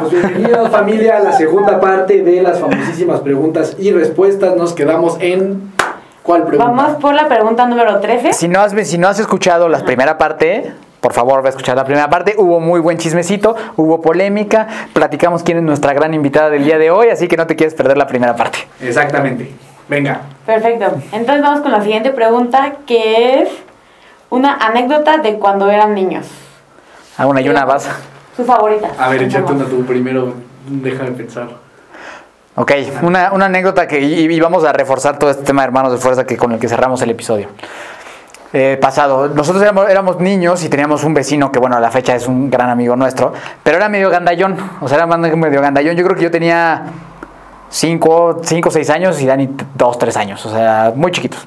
Pues bienvenidos familia a la segunda parte de las famosísimas preguntas y respuestas. Nos quedamos en... ¿Cuál pregunta? Vamos por la pregunta número 13. Si no has, si no has escuchado la primera parte, por favor, ve a escuchar la primera parte. Hubo muy buen chismecito, hubo polémica, platicamos quién es nuestra gran invitada del día de hoy, así que no te quieres perder la primera parte. Exactamente. Venga. Perfecto. Entonces vamos con la siguiente pregunta, que es una anécdota de cuando eran niños. Ah, una y una vas. Su favorita. A ver, échate una tú primero. Déjame pensar. Ok, una, una anécdota que y, y vamos a reforzar todo este tema de hermanos de fuerza que con el que cerramos el episodio. Eh, pasado, nosotros éramos, éramos niños y teníamos un vecino que, bueno, a la fecha es un gran amigo nuestro, pero era medio gandallón, o sea, era más medio gandallón. Yo creo que yo tenía 5 o 6 años y Dani 2, 3 años, o sea, muy chiquitos.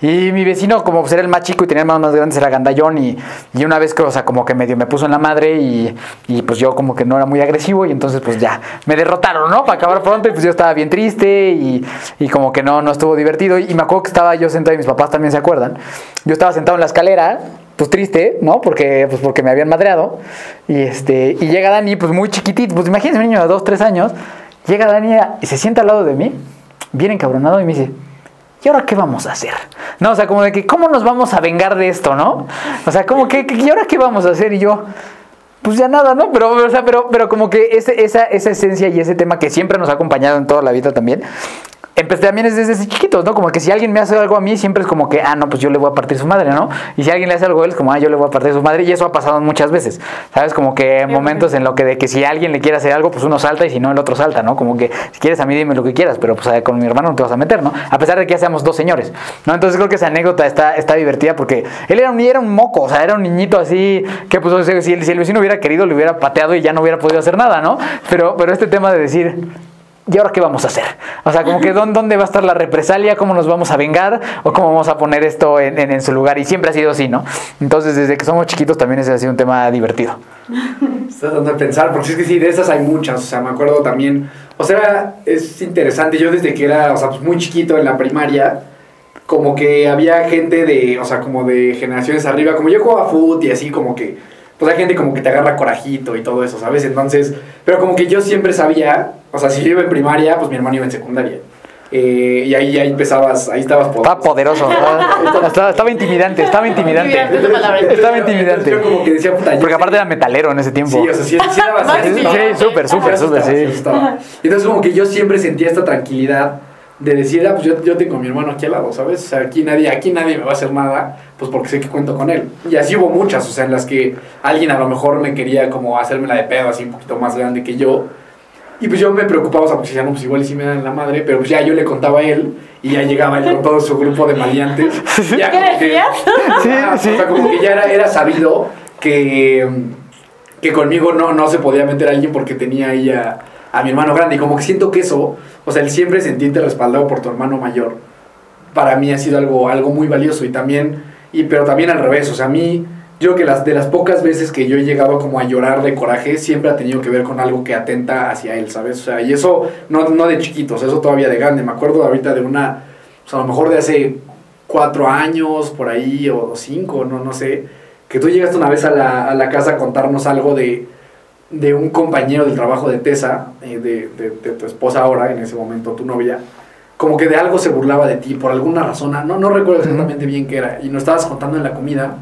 Y mi vecino, como pues, era el más chico y tenía hermanos más grandes, era gandallón y, y una vez que, o sea, como que medio me puso en la madre y, y pues yo como que no era muy agresivo y entonces pues ya, me derrotaron, ¿no? Para acabar pronto y pues yo estaba bien triste y, y como que no, no estuvo divertido y me acuerdo que estaba yo sentado y mis papás también se acuerdan. Yo estaba sentado en la escalera, pues triste, ¿no? Porque, pues porque me habían madreado y este, y llega Dani pues muy chiquitito, pues imagínense un niño de 2, 3 años, llega Dani y se sienta al lado de mí, bien encabronado y me dice, ¿y ahora qué vamos a hacer? No, o sea, como de que, ¿cómo nos vamos a vengar de esto, no? O sea, como que, ¿y ahora qué vamos a hacer? Y yo, pues ya nada, ¿no? Pero, o sea, pero, pero como que esa, esa esencia y ese tema que siempre nos ha acompañado en toda la vida también, empecé también es desde chiquitos, ¿no? Como que si alguien me hace algo a mí, siempre es como que, ah, no, pues yo le voy a partir su madre, ¿no? Y si alguien le hace algo a él, es como, ah, yo le voy a partir su madre. Y eso ha pasado muchas veces, ¿sabes? Como que momentos en lo que de que si alguien le quiere hacer algo, pues uno salta y si no, el otro salta, ¿no? Como que si quieres a mí, dime lo que quieras, pero pues eh, con mi hermano no te vas a meter, ¿no? A pesar de que ya seamos dos señores, ¿no? Entonces creo que esa anécdota está, está divertida porque él era un, era un moco, o sea, era un niñito así que, pues, o sea, si el, si el vecino hubiera querido, le hubiera pateado y ya no hubiera podido hacer nada, ¿no? Pero, pero este tema de decir, ¿y ahora qué vamos a hacer? O sea, como que ¿dó- ¿dónde va a estar la represalia? ¿Cómo nos vamos a vengar? ¿O cómo vamos a poner esto en, su lugar? Y siempre ha sido así, ¿no? Entonces, desde que somos chiquitos también ese ha sido un tema divertido. Estás tratando de pensar, porque es que sí, de esas hay muchas. O sea, me acuerdo también. O sea, es interesante. Yo desde que era, o sea, pues muy chiquito en la primaria, como que había gente de, o sea, como de generaciones arriba. Como yo jugaba fútbol y así, como que. Pues hay gente como que te agarra corajito y todo eso, ¿sabes? Entonces, pero como que yo siempre sabía, o sea, si yo iba en primaria, pues mi hermano iba en secundaria. Eh, y ahí ya empezabas, ahí estabas por. Estaba poderoso, estaba, estaba- estaba intimidante, estaba intimidante. Palabra. Estaba Entonces intimidante. Yo como que decía, puta, Porque aparte era metalero en ese tiempo. Sí, o sea, sí, sí daba sí, sí, daba- Sí, súper, súper, Sí, súper, sí, sí. asustaba. Entonces como que yo siempre sentía esta tranquilidad de decir, ah, pues yo, yo tengo a mi hermano aquí al lado, ¿sabes? O sea, aquí nadie, aquí nadie me va a hacer nada, pues porque sé que cuento con él. Y así hubo muchas, o sea, en las que alguien a lo mejor me quería como hacerme la de pedo así un poquito más grande que yo. Y pues yo me preocupaba, o sea, porque decía, no, pues igual sí me dan la madre, pero pues ya yo le contaba a él y ya llegaba él con todo su grupo de maleantes. Ya ¿Qué como que- decías? Sí, sí. O sea, como que ya era, era sabido que, que conmigo no, no se podía meter alguien porque tenía ahí a, a mi hermano grande. Y como que siento que eso, o sea, el siempre sentirte respaldado por tu hermano mayor, para mí ha sido algo, algo muy valioso. Y también, y, pero también al revés, o sea, a mí, yo creo que las, de las pocas veces que yo he llegado como a llorar de coraje, siempre ha tenido que ver con algo que atenta hacia él, ¿sabes? O sea, y eso no, no de chiquitos, eso todavía de grande. Me acuerdo ahorita de una, o sea, a lo mejor de hace cuatro años, por ahí, o cinco, no, no sé, que tú llegaste una vez a la, a la casa a contarnos algo de, de un compañero del trabajo de Tessa, eh, de, de- de tu esposa ahora, en ese momento tu novia, como que de algo se burlaba de ti, por alguna razón, ah, no, no recuerdo exactamente bien qué era, y nos estabas contando en la comida,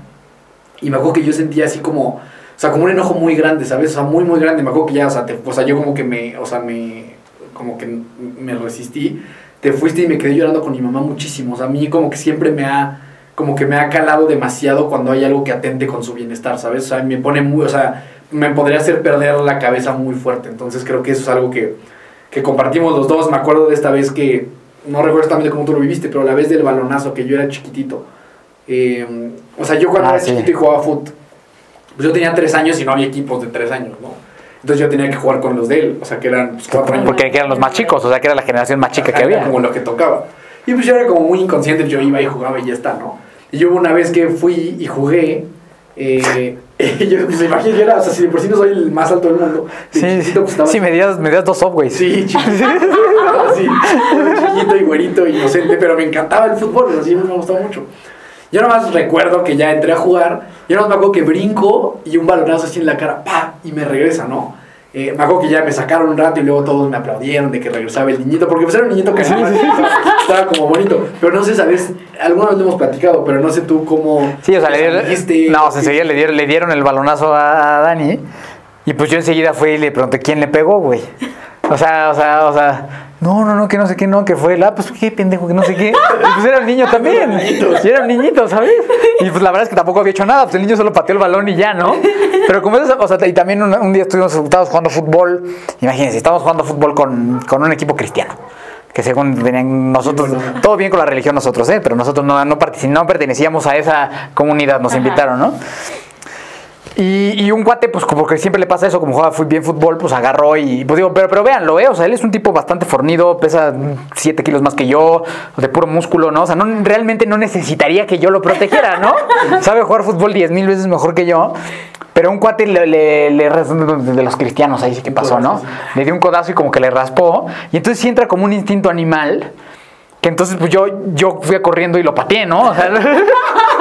y me acuerdo que yo sentía así como, o sea, como un enojo muy grande, ¿sabes? O sea, muy, muy grande, me acuerdo que ya, o sea, te- o sea yo como que me, o sea, me, como que me resistí, te fuiste y me quedé llorando con mi mamá muchísimo. O sea, a mí como que siempre me ha, como que me ha calado demasiado cuando hay algo que atente con su bienestar, ¿sabes? O sea, me pone muy, o sea, me podría hacer perder la cabeza muy fuerte. Entonces creo que eso es algo que, que compartimos los dos. Me acuerdo de esta vez que no recuerdo exactamente cómo tú lo viviste, pero la vez del balonazo que yo era chiquitito. eh, o sea, yo cuando Ah, era sí. chiquito y jugaba fútbol, pues yo tenía tres años y no había equipos de tres años, ¿no? Entonces yo tenía que jugar con los de él, o sea, que eran pues, cuatro años. Porque eran los más chicos, o sea, que era la generación más chica que Ajá, había. como lo que tocaba. Y pues yo era como muy inconsciente, yo iba y jugaba y ya está, ¿no? Y yo una vez que fui y jugué, eh, yo pues imagínate, yo era, o sea, si de por sí no soy el más alto del mundo, de Sí, chiquito, pues, estaba sí, medías, medías dos subways. Sí, chiquito. sí, chiquito y güerito, inocente, pero me encantaba el fútbol, así me gustaba mucho. Yo nomás recuerdo que ya entré a jugar, yo nomás me acuerdo que brinco y un balonazo así en la cara, pa, y me regresa, ¿no? Eh, me acuerdo que ya me sacaron un rato y luego todos me aplaudieron de que regresaba el niñito, porque pues era un niñito que estaba, estaba como bonito. Pero no sé, ¿sabes? Alguna vez lo hemos platicado, pero no sé tú cómo... Sí, o sea, le dieron, no, o sea, sí. enseguida le dieron, le dieron el balonazo a, a Dani. Y pues yo enseguida fui y le pregunté quién le pegó, güey. O sea, o sea, o sea, no, no, no, que no sé qué, no, que fue él. Ah, pues qué pendejo, que no sé qué. Y pues era un niño también. Y era un niñito, ¿sabes? Y pues la verdad es que tampoco había hecho nada. Pues el niño solo pateó el balón y ya, ¿no? Pero como es, o sea, y también un, un día estuvimos jugando fútbol. Imagínense, estábamos jugando fútbol con, con un equipo cristiano. Que según venían nosotros, todo bien con la religión nosotros, ¿eh? Pero nosotros no, no, no pertenecíamos a esa comunidad, nos Ajá. invitaron, ¿no? Y, y un cuate, pues como que siempre le pasa eso, como juega bien fútbol, pues agarró y pues digo, pero, pero véanlo, ¿eh? O sea, él es un tipo bastante fornido, pesa 7 kilos más que yo, de puro músculo, ¿no? O sea, no, realmente no necesitaría que yo lo protegiera, ¿no? Sabe jugar fútbol 10 mil veces mejor que yo. Pero un cuate le, le, le de los cristianos, ahí sí que pasó, ¿no? Le dio un codazo y como que le raspó. Y entonces sí entra como un instinto animal. Que entonces pues yo, yo fui a corriendo y lo pateé, ¿no? O sea,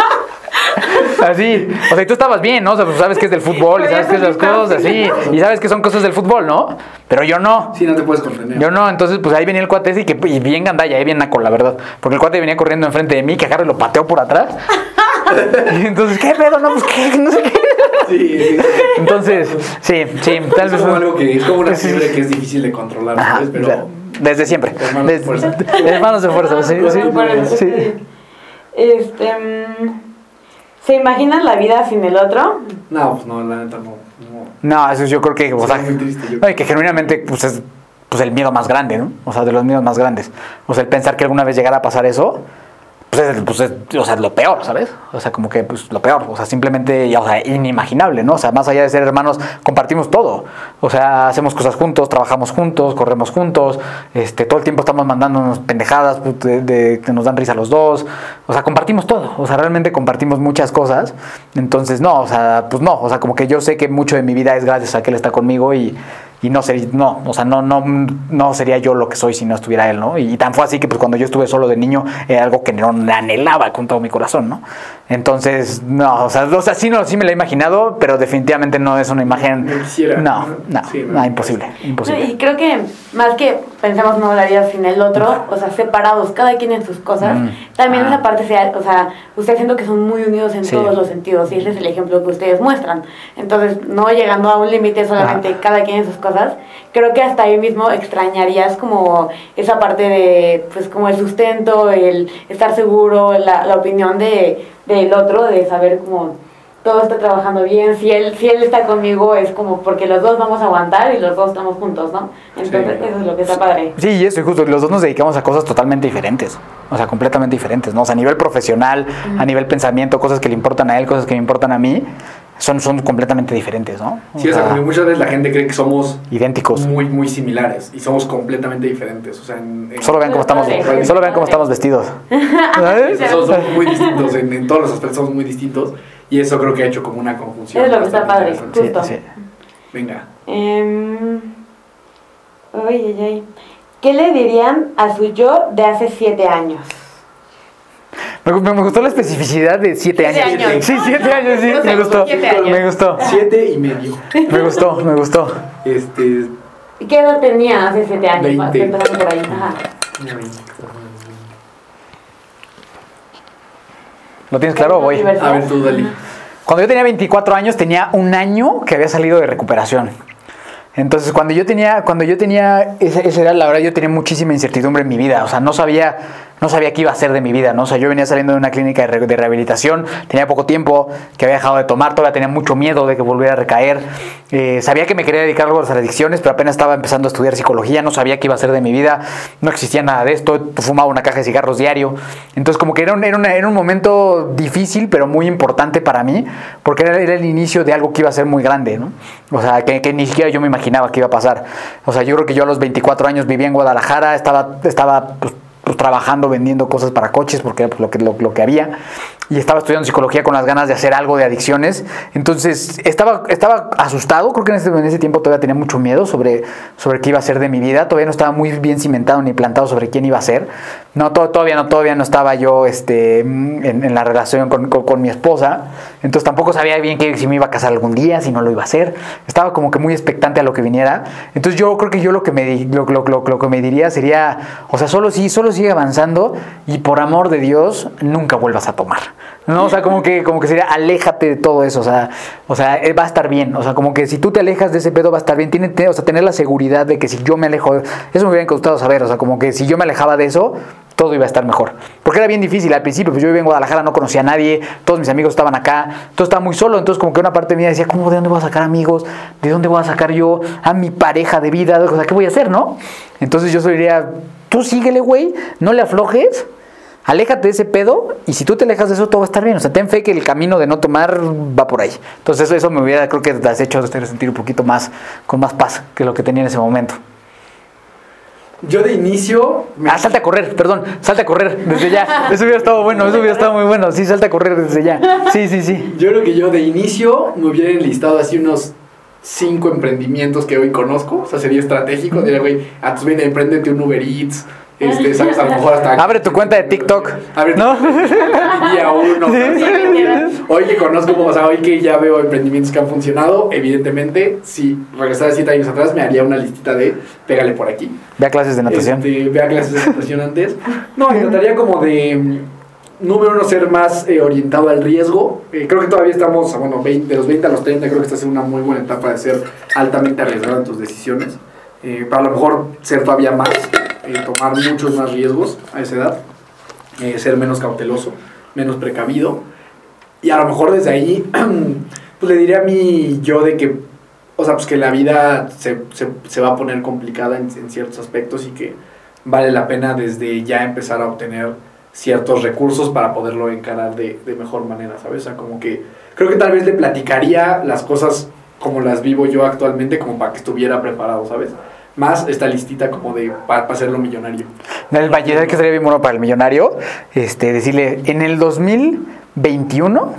Así, o sea, y tú estabas bien, ¿no? O sea, pues sabes que es del fútbol y sabes que es las cosas así, y sabes que son cosas del fútbol, ¿no? Pero yo no. Sí, no te puedes contener. Yo no, entonces pues ahí venía el cuate ese y, que, y bien gandalla, ahí bien naco, la verdad. Porque el cuate venía corriendo enfrente de mí, que agarro y lo pateó por atrás. y entonces, ¿qué pedo? No, pues qué, no sé qué. Sí, sí, sí. Entonces, sí, sí, tal Es vez. como algo que es como una fiebre sí. que es difícil de controlar, Ajá, ¿sabes? Pero o sea, desde siempre. Hermanos de fuerza. Hermanos de fuerza, sí, sí. sí. Este. mm, ¿Se imaginan la vida sin el otro? no, pues no, la neta no. no. No, eso yo creo que, o sea, Sería muy triste, yo no, y que genuinamente pues es pues el miedo más grande, ¿no? O sea, de los miedos más grandes. O sea, el pensar que alguna vez llegara a pasar eso, pues es, pues es, o sea, lo peor, ¿sabes? O sea, como que pues lo peor, o sea, simplemente, ya, o sea, inimaginable, ¿no? O sea, más allá de ser hermanos, compartimos todo. O sea, hacemos cosas juntos, trabajamos juntos, corremos juntos, este, todo el tiempo estamos mandándonos pendejadas de, que nos dan risa los dos. O sea, compartimos todo. O sea, realmente compartimos muchas cosas. Entonces, no, o sea, pues no, o sea, como que yo sé que mucho de mi vida es gracias a que él está conmigo y, y no sería, no, o sea, no, no, no sería yo lo que soy si no estuviera él, ¿no? Y tan fue así que pues cuando yo estuve solo de niño era algo que no anhelaba con todo mi corazón, ¿no? Entonces, no, o sea, o sea sí, no, sí me lo he imaginado, pero definitivamente no es una imagen. No quisiera. No, no, Sí, no, no. imposible, imposible. Y creo que más que pensemos no la vida sin el otro, o sea, separados, cada quien en sus cosas, Mm. también Ah. esa parte sea, o sea, ustedes siento que son muy unidos en Sí. todos los sentidos y ese es el ejemplo que ustedes muestran. Entonces, no llegando a un límite solamente Ah. cada quien en sus cosas, creo que hasta ahí mismo extrañarías como esa parte de, pues como el sustento, el estar seguro, la, la opinión de, del otro, de saber como todo está trabajando bien, si él, si él está conmigo es como porque los dos vamos a aguantar y los dos estamos juntos, ¿no? Entonces Sí. eso es lo que está padre. Sí, y eso, y justo, los dos nos dedicamos a cosas totalmente diferentes, o sea, completamente diferentes, ¿no? O sea, a nivel profesional, a nivel pensamiento, cosas que le importan a él, cosas que me importan a mí, son, son completamente diferentes, ¿no? O Sí, o sea, muchas veces la gente cree que somos idénticos. muy, muy similares y somos completamente diferentes. O sea, en, en- Solo vean cómo estamos, solo vean cómo estamos vestidos. ¿Sabes? somos, somos muy distintos, en, en todos los aspectos somos muy distintos y eso creo que ha hecho como una conjunción. Es lo que está padre. Justo. Sí, sí. Venga. Em, ay. ¿Qué le dirían a su yo de hace siete años? Me, me- gustó la especificidad de siete Siete años. años. Sí, siete años, sí, No me gustó. siete años. Me gustó. Siete y medio. Me gustó, me gustó. Este. ¿Qué edad tenía hace siete años? Veinte. Empezando por ahí. Ajá. ¿Lo tienes claro o voy? A ver tú, Dali. Cuando yo tenía 24 años tenía un año que había salido de recuperación. Entonces cuando yo tenía, cuando yo tenía esa, esa edad, la verdad yo tenía muchísima incertidumbre en mi vida. O sea, no sabía no sabía qué iba a hacer de mi vida, ¿no? O sea, yo venía saliendo de una clínica de, re- de rehabilitación, tenía poco tiempo, que había dejado de tomar, todavía tenía mucho miedo de que volviera a recaer. Eh, sabía que me quería dedicar algo a las adicciones, pero apenas estaba empezando a estudiar psicología, no sabía qué iba a hacer de mi vida, no existía nada de esto, fumaba una caja de cigarros diario. Entonces, como que era un, era era un momento difícil, pero muy importante para mí, porque era, el inicio de algo que iba a ser muy grande, ¿no? O sea, que, que ni siquiera yo me imaginaba que iba a pasar. O sea, yo creo que yo a los 24 años vivía en Guadalajara, estaba, estaba pues, pues, trabajando vendiendo cosas para coches porque era pues, lo, que, lo, que había. Y estaba estudiando psicología con las ganas de hacer algo de adicciones. Entonces estaba, estaba asustado. Creo que en ese, en ese tiempo todavía tenía mucho miedo sobre, sobre qué iba a ser de mi vida. Todavía no estaba muy bien cimentado ni plantado sobre quién iba a ser no to- todavía no todavía no estaba yo este en, la relación con, con- mi esposa. Entonces tampoco sabía bien que si me iba a casar algún día si no lo iba a hacer. Estaba como que muy expectante a lo que viniera. Entonces yo creo que yo lo que me lo, lo- lo- lo que me diría sería o sea solo sí solo sigue avanzando y por amor de Dios nunca vuelvas a tomar no o sea como que como que sería aléjate de todo eso o sea o sea eh, va a estar bien o sea como que si tú te alejas de ese pedo va a estar bien tiene o sea tener la seguridad de que si yo me alejo eso me hubiera gustado saber o sea como que si yo me alejaba de eso todo iba a estar mejor. Porque era bien difícil al principio, pues yo vivía en Guadalajara, no conocía a nadie, todos mis amigos estaban acá, todo estaba muy solo, entonces como que una parte mía decía, ¿cómo de dónde voy a sacar amigos? ¿De dónde voy a sacar yo a mi pareja de vida? O sea, ¿qué voy a hacer, no? Entonces yo diría, tú síguele, güey, no le aflojes, aléjate de ese pedo y si tú te alejas de eso todo va a estar bien. O sea, ten fe que el camino de no tomar va por ahí. Entonces eso, eso me hubiera, creo que te has hecho sentir un poquito más, con más paz que lo que tenía en ese momento. Yo de inicio. me- Ah, salte a correr, perdón, salte a correr desde ya. Eso hubiera estado bueno, eso hubiera estado muy bueno. Sí, salte a correr desde ya. Sí, sí, sí. Yo creo que yo de inicio me hubiera enlistado así unos cinco emprendimientos que hoy conozco. O sea, sería estratégico. Diría, güey, a tus bienes, emprendete un Uber Eats. Este, sabes, a lo mejor hasta. Abre tu cuenta de TikTok. Abre tu ¿No? día uno. Hoy que conozco, o sea, hoy que ya veo emprendimientos que han funcionado, evidentemente, si regresara siete años atrás, me haría una listita de pégale por aquí. Ve a clases de natación. Este, vea clases de natación antes. No, y trataría como de, mm, número uno, ser más eh, orientado al riesgo. Eh, creo que todavía estamos, bueno, 20, de los 20 a los 30, creo que estás en una muy buena etapa de ser altamente arriesgado en tus decisiones. Eh, para a lo mejor ser todavía más, eh, tomar muchos más riesgos a esa edad. Eh, ser menos cauteloso, menos precavido. Y a lo mejor desde ahí, pues le diría a mí yo de que, o sea, pues que la vida se, se, se va a poner complicada en, en ciertos aspectos y que vale la pena desde ya empezar a obtener ciertos recursos para poderlo encarar de, de mejor manera, ¿sabes? O sea, como que creo que tal vez le platicaría las cosas como las vivo yo actualmente, como para que estuviera preparado, ¿sabes? Más esta listita como de para hacerlo millonario. El Valle, que sería bien bueno para el millonario, este, decirle, en el 2021,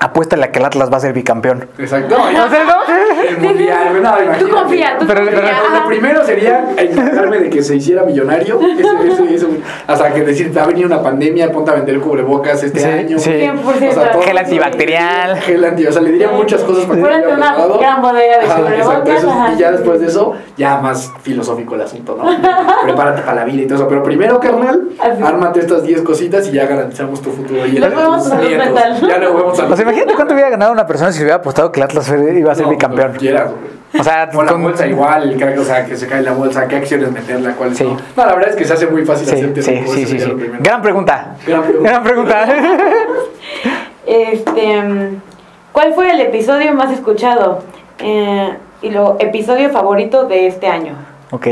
apuéstale a que el Atlas va a ser bicampeón. Exacto. ¿No sé, no? El mundial, no, Tú confía, tú Pero- confía. pero- Lo primero sería encargarme de que se hiciera millonario. Ese- ese- ese- hasta que decir, va a venir una pandemia, ponte a vender cubrebocas este Sí, año. sí. 100%. todo- Gel antibacterial. Gel anti, o sea, le diría muchas cosas para que Fuera estuviera de una preparado. gran bodega de Ajá, cubrebocas, eso ajá. Y ya después de eso, ya más filosófico el asunto, ¿no? Prepárate para la vida y todo eso. Pero primero, carnal, ármate estas 10 cositas y ya garantizamos tu futuro. Y el Nos vemos a mental. Ya no vemos a O sea, imagínate cuánto hubiera ganado una persona si hubiera apostado que el Atlas iba a ser No, bicampeón. quieras, güey. O sea, O la con- bolsa igual, o sea, que se cae la bolsa, qué acciones meterla, Sí. no. No, la verdad es que se hace muy fácil Sí, hacerte sí, sí. Gran pregunta. Gran pregunta. Gran pregunta. Este, ¿cuál fue el episodio más escuchado? Eh, y lo episodio favorito de este año. ok.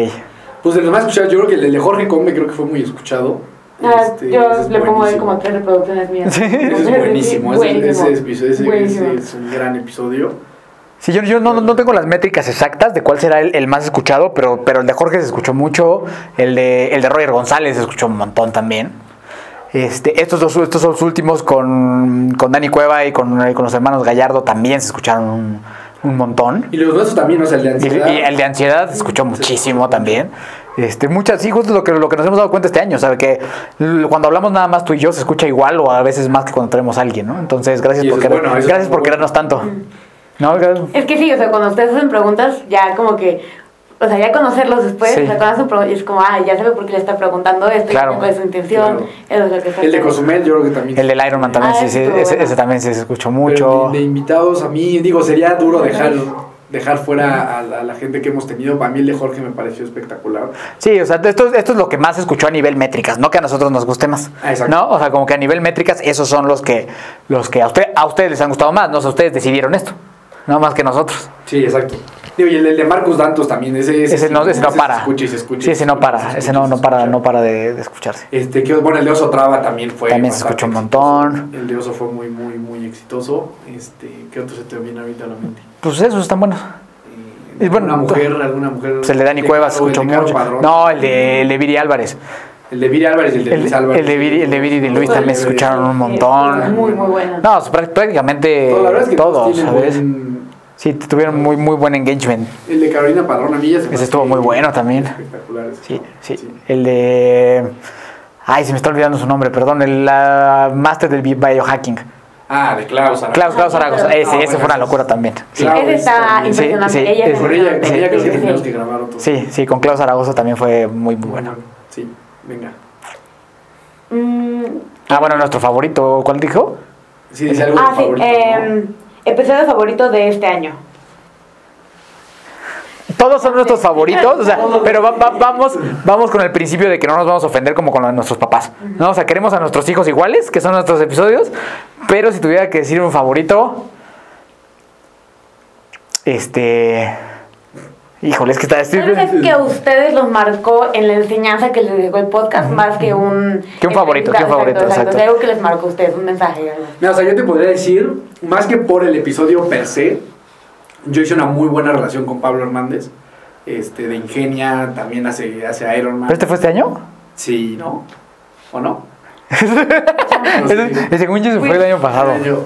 Pues de los más escuchados, yo creo que el de Jorge Combe creo que fue muy escuchado. Ah, Este, yo ese es le pongo ahí como tres reproducciones mías. Sí. Ese es buenísimo, ese, Buenísimo. ese, episodio- ese- Buenísimo. ese es un gran episodio. Sí, yo, yo no, no tengo las métricas exactas de cuál será el, el más escuchado, pero, pero el de Jorge se escuchó mucho, el de, el de Roger González se escuchó un montón también. Este, estos dos estos dos últimos con, con Dani Cueva y con, con los hermanos Gallardo también se escucharon un, un montón. Y los nuestros también, o sea, el de ansiedad. y el de ansiedad se escuchó muchísimo también. Este, muchas, sí, justo lo que, lo que nos hemos dado cuenta este año, ¿sabe? Que cuando hablamos nada más tú y yo se escucha igual o a veces más que cuando traemos a alguien, ¿no? Entonces, gracias por, querer- bueno, gracias por bueno. querernos tanto. ¿No? Gracias. Es que sí, o sea, cuando ustedes hacen preguntas, ya como que, o sea, ya conocerlos después, Sí. o sea, cuando hacen es como, ah, ya sabe por qué le está preguntando esto, Claro. y cuál es su intención, Claro. eso es lo que está El de. Cozumel, yo creo que también. El del Iron Man también, Ah, sí, sí, ese, bueno. ese también se escuchó Pero mucho. De, de invitados, a mí, digo, sería duro dejar dejar fuera a la, a la gente que hemos tenido, para mí el de Jorge me pareció espectacular. Sí, o sea, esto, esto es lo que más se escuchó a nivel métricas, no que a nosotros nos guste más. Ah, exacto. ¿No? O sea, como que a nivel métricas, esos son los que, los que a, usted, a ustedes les han gustado más, no o sea, ustedes decidieron esto, no más que nosotros. Sí, exacto. Digo, y el, el de Marcus Dantos también, ese, Ese no, ese no se para. escucha y se escucha. Sí, ese se no escucha, para, se ese escucha no, no se para, escucha. no para de, de escucharse. Este, que, bueno, el de Oso Traba también fue. También se escuchó un exitoso. montón. El de Oso fue muy, muy, muy exitoso. Este, ¿Qué otro se te viene ahorita a la mente? Pues esos están buenos. Eh, Y bueno, alguna mujer, alguna mujer. Pues el de Dani de Cuevas se escuchó mucho. Padrón. No, el de, el de Viri Álvarez. El de Viri Álvarez y el de El, Luis Álvarez. el de Viri, el de Viri y de Luis también se escucharon un montón. Muy, muy buena. No, pues, prá- prácticamente No, la verdad es que ¿sabes? Sí, tuvieron muy, muy buen engagement. El de Carolina Padrón, a mí ya se me Ese estuvo muy bueno también. Espectacular. ese, Sí, ¿no? sí. El de. Ay, se me está olvidando su nombre, perdón. El la Master del bi- Biohacking. Ah, de Klaus. Zaragoza. Klaus, Klaus Zaragoza. Ah, Ese, bueno, ese fue una locura también. Sí, Ese está impresionante. Sí, sí, ella es ese- Con ella, con impresionante. ella creo que Sí, tenemos sí. que grabar otro. sí, sí, con Klaus Zaragoza también fue muy, muy bueno. Sí, venga. Mm, Ah, bueno, nuestro favorito, ¿cuál dijo? Sí, dice algo ah, de sí. favorito, em, episodio favorito de este año. Todos son nuestros favoritos, o sea, pero va- va- vamos, vamos con el principio de que no nos vamos a ofender como con nuestros papás. ¿no? O sea, queremos a nuestros hijos iguales, que son nuestros episodios, pero si tuviera que decir un favorito, este. Híjole, es que está. vez es que a ustedes los marcó en la enseñanza que les dejó el podcast más que un... Que un favorito, que un favorito, exacto. O sea, algo que les marcó a ustedes, un mensaje. algo. Mira, o sea, yo te podría decir, más que por el episodio per se, yo hice una muy buena relación con Pablo Hernández, este, de Ingenia, también hace, hace Iron Man. ¿Pero este fue este año? Sí, ¿no? ¿O no? Ese- Según yo, se fue el año pasado. Yo-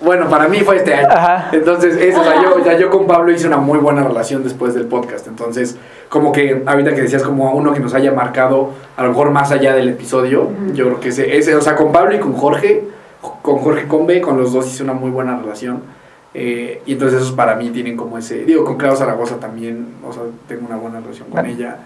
bueno, para mí fue este año. Ajá. Entonces, eso, o sea, yo, ya yo con Pablo hice una muy buena relación después del podcast. Entonces, como que ahorita que decías como uno que nos haya marcado, a lo mejor más allá del episodio, yo creo que ese, ese, o sea, con Pablo y con Jorge, con Jorge Combe, con los dos hice una muy buena relación. Eh, y entonces esos para mí tienen como ese, digo, con Claudia Zaragoza también, o sea, tengo una buena relación con ella.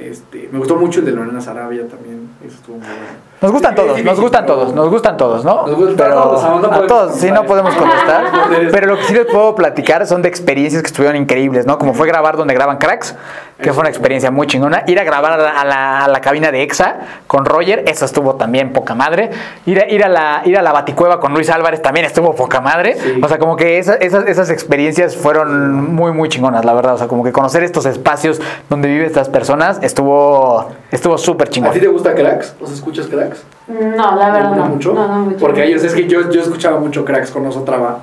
Este, me gustó mucho el de Lorena Sarabia también, eso estuvo muy bueno. Nos gustan Es todos, nos gustan pero- todos, nos gustan todos, ¿no? Nos gustan pero todos, no a todos, sí, no podemos contestar. Pero lo que sí les puedo platicar son de experiencias que estuvieron increíbles, ¿no? Como fue grabar donde graban cracks, que fue una experiencia muy chingona. Ir a grabar a la, a la- a la cabina de EXA con Roger, eso estuvo también poca madre. Ir a, ir a, la, ir a la Baticueva con Luis Álvarez también estuvo poca madre. Sí. O sea, como que esa- esas, esas experiencias fueron muy, muy chingonas, la verdad. O sea, como que conocer estos espacios donde viven estas personas estuvo estuvo súper ¿A chingón. ti te gusta Cracks? ¿Os escuchas Cracks? No, la verdad ¿Te gusta no. mucho? No, no, mucho. Porque ellos, es que yo, yo escuchaba mucho cracks con Osotrava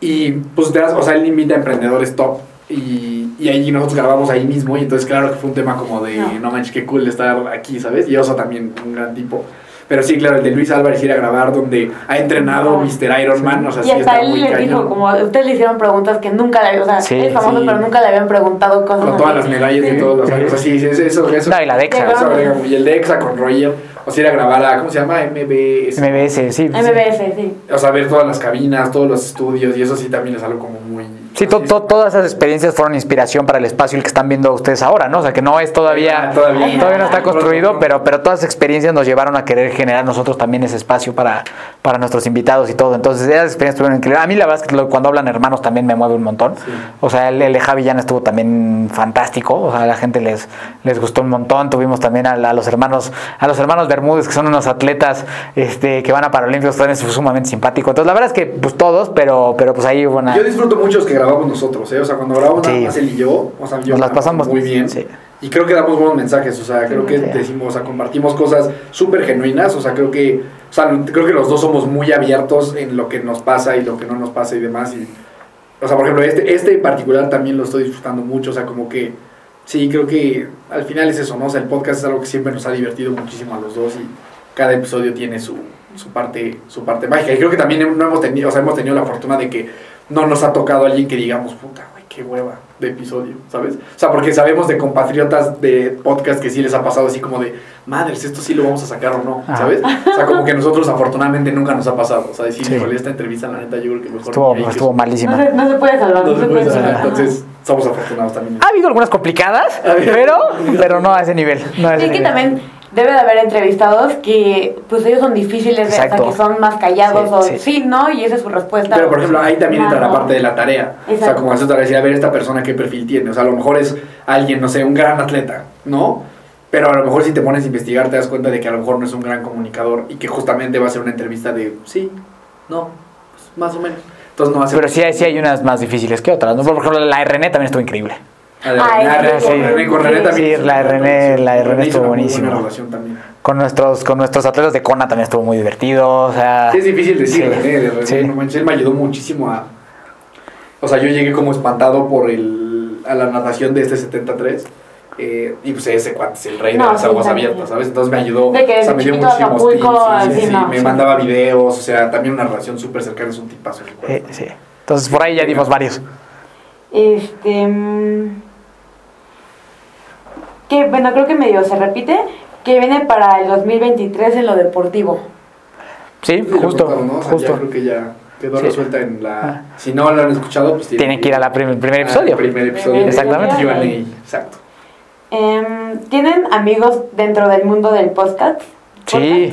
y pues te das, o sea, él invita a emprendedores top y, y ahí nosotros grabamos ahí mismo y entonces claro que fue un tema como de No. no, manches qué cool estar aquí, ¿sabes? Y Oso también, un gran tipo. Pero sí, claro, el de Luis Álvarez ir a grabar donde ha entrenado Ah. Mr. Iron Man, o sea, Y sí hasta está él muy le cañón. dijo, como ustedes le hicieron preguntas que nunca le o sea, Sí, él es famoso, sí. pero nunca le habían preguntado cosas Con todas las medallas de Sí. todos los años. Así, eso, eso, eso. No, y la de Exa. eso y el de Exa con Roger. O sea, ir a grabar a, ¿cómo se llama? MBS. MBS, sí. MBS, sí. O sea, ver todas las cabinas, todos los estudios, y eso sí también es algo como muy... Sí, to- to- todas esas experiencias fueron inspiración para el espacio el que están viendo ustedes ahora, ¿no? O sea, que no es todavía, todavía. todavía no está construido, pero, pero todas esas experiencias nos llevaron a querer generar nosotros también ese espacio para, para nuestros invitados y todo. Entonces, esas experiencias estuvieron increíbles. A mí la verdad es que cuando hablan hermanos también me mueve un montón. Sí. O sea, el, el de Javi estuvo también fantástico. O sea, a la gente les, les gustó un montón. Tuvimos también a, a los hermanos, a los hermanos Bermúdez, que son unos atletas este, que van a Paralímpicos, también fue sumamente simpático. Entonces, la verdad es que pues todos, pero, pero pues ahí hubo una. Yo disfruto mucho los que grabamos nosotros, ¿eh? O sea, cuando grabamos nada Sí. más él y yo, o sea, yo Nos las pasamos muy bien. sí. Y creo que damos buenos mensajes, o sea, creo que decimos, o sea, compartimos cosas súper genuinas, o sea, creo que, o sea, creo que los dos somos muy abiertos en lo que nos pasa y lo que no nos pasa y demás. Y, o sea, por ejemplo, este, este en particular también lo estoy disfrutando mucho, o sea, como que, sí, creo que al final es eso, ¿no? O sea, el podcast es algo que siempre nos ha divertido muchísimo a los dos y cada episodio tiene su, su parte, su parte mágica. Y creo que también no hemos tenido, o sea, hemos tenido la fortuna de que no nos ha tocado alguien que digamos, puta, güey, qué hueva de episodio, ¿sabes? O sea, porque sabemos de compatriotas de podcast que sí les ha pasado así como de, madres, esto sí lo vamos a sacar o no, Ajá. ¿sabes? O sea, como que nosotros afortunadamente nunca nos ha pasado. O sea, decir, Sí. esta entrevista, la neta, yo creo que mejor. Estuvo, que- estuvo malísima. No se, no se puede salvar, no, no se puede salvar. Entonces, somos afortunados también. Ha habido algunas complicadas, pero, pero no a ese nivel. No a ese que también debe de haber entrevistados que pues ellos son difíciles, de- o sea, Exacto. que son más callados Sí, o sí. sí. ¿no? Y esa es su respuesta. Pero por ejemplo, ahí también entra la parte de la tarea. O sea, Exacto. como haces tarea, decir, a ver esta persona qué perfil tiene. O sea, a lo mejor es alguien, no sé, un gran atleta, ¿no? Pero a lo mejor si te pones a investigar te das cuenta de que a lo mejor no es un gran comunicador y que justamente va a ser una entrevista de sí, no, pues, más o menos. Entonces no va a ser... Pero sí hay, sí hay unas más difíciles que otras. ¿no? Por ejemplo, la RN también estuvo increíble. A ver, Ay, la René- sí, con René- con René sí. también. Sí, la René- la Con René estuvo también. Con nuestros, con nuestros atletas de Kona también estuvo muy divertido. O sea, Sí, es difícil decir, Sí, René, de René, sí. no manches, él me ayudó muchísimo a... O sea, yo llegué como espantado por el, a la natación de este 73. eh, y pues ese cuate es el rey No, de las sí, aguas abiertas, ¿sabes? Entonces me ayudó. De que o sea, me dio muchísimos tips, sí, sí, no, me sí. mandaba videos, o sea, también una relación súper cercana, es un tipazo. eh, sí. Entonces por ahí ya dimos varios. Este. Que bueno, creo que medio se repite. Que viene para el 2023 en lo deportivo. Sí, justo, contaron, ¿no? O sea, justo. Ya creo que ya quedó Sí. resuelta en la... Ah. Si no lo han escuchado, pues Tienen que ir a la prim- primer al episodio. primer episodio. Exactamente. Exacto. Em, ¿Tienen amigos dentro del mundo del podcast? Sí,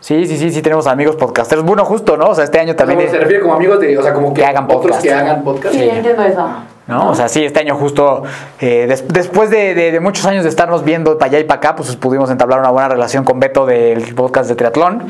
sí, sí, sí, sí, tenemos amigos podcasteros. Bueno, justo, ¿no? O sea, este año también... Como es- se refiere como amigos de, o sea, como que, Que hagan otros podcast. que hagan podcast. Sí, entiendo eso. ¿No? O sea, sí, este año justo, eh, des- después de, de- de muchos años de estarnos viendo para allá y para acá, pues pudimos entablar una buena relación con Beto del podcast de triatlón.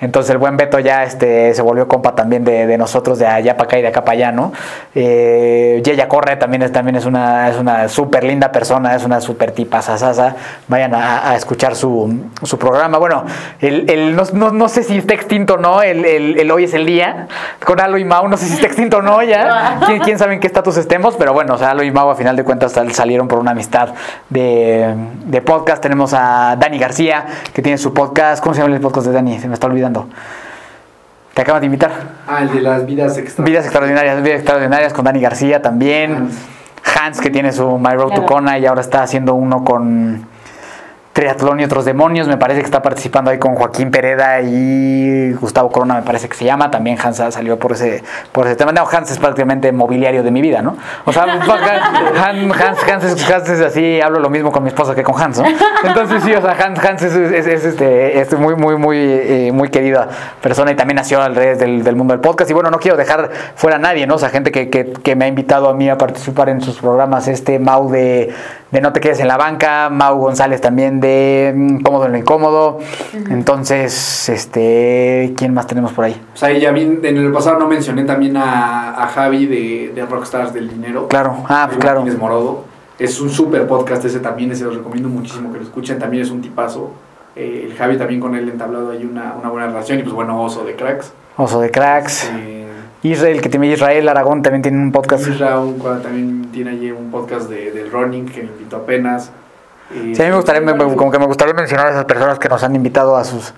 Entonces el buen Beto ya este, se volvió compa también de, de nosotros de allá para acá y de acá para allá, ¿no? Eh, Yeya Corre también es, también es una, es una súper linda persona, es una súper tipa sasasa. Vayan a, a escuchar su, su programa. Bueno, el, el- no, no- no sé si está extinto o no, el, el- el Hoy es el Día, con Alo y Mau, no sé si está extinto o no ya. ¿Quién, quién sabe en qué estatus estemos? Pero bueno, o sea, Alo y Mau a final de cuentas sal- salieron por una amistad de, de podcast. Tenemos a Dani García, que tiene su podcast. ¿Cómo se llama el podcast de Dani? Se me está olvidando. Te acaban de invitar. Ah, el de las vidas extra. Vidas extraordinarias, vidas extraordinarias con Dani García también. Hans, que tiene su My Road to. Kona y ahora está haciendo uno con Triatlón y otros demonios. Me parece que está participando ahí con Joaquín Pereda y Gustavo Corona, me parece que se llama. También Hans salió por ese, por ese tema. No, Hans es prácticamente mobiliario de mi vida, ¿no? O sea, Han- Hans, Hans, es, Hans es así, hablo lo mismo con mi esposa que con Hans, ¿no? Entonces sí, o sea, Hans, Hans es, es- es, este, es muy, muy, muy, eh, muy querida persona y también nació alrededor del, del mundo del podcast. Y bueno, no quiero dejar fuera a nadie, ¿no? O sea, gente que, que, que me ha invitado a mí a participar en sus programas, este Mau de, de No te quedes en la banca, Mau González también de mm, Cómodo en lo incómodo. Entonces, este, ¿quién más tenemos por ahí? O sea, y ya vi- en el pasado no mencioné también a, a Javi de, de Rockstars del Dinero. Claro, ah, pues Javi claro. Martínez Morodo. Es un súper podcast ese también, ese los recomiendo muchísimo que lo escuchen. También es un tipazo. Eh, el Javi también con él entablado hay una, una buena relación. Y pues bueno, Oso de Cracks. Oso de Cracks. Eh, Israel, que tiene Israel Aragón, también tiene un podcast. Isra, un cuadro también tiene allí un podcast de, del running que me invitó apenas. Eh, Sí, a mí me gustaría, me- como que me gustaría mencionar a esas personas que nos han invitado a sus,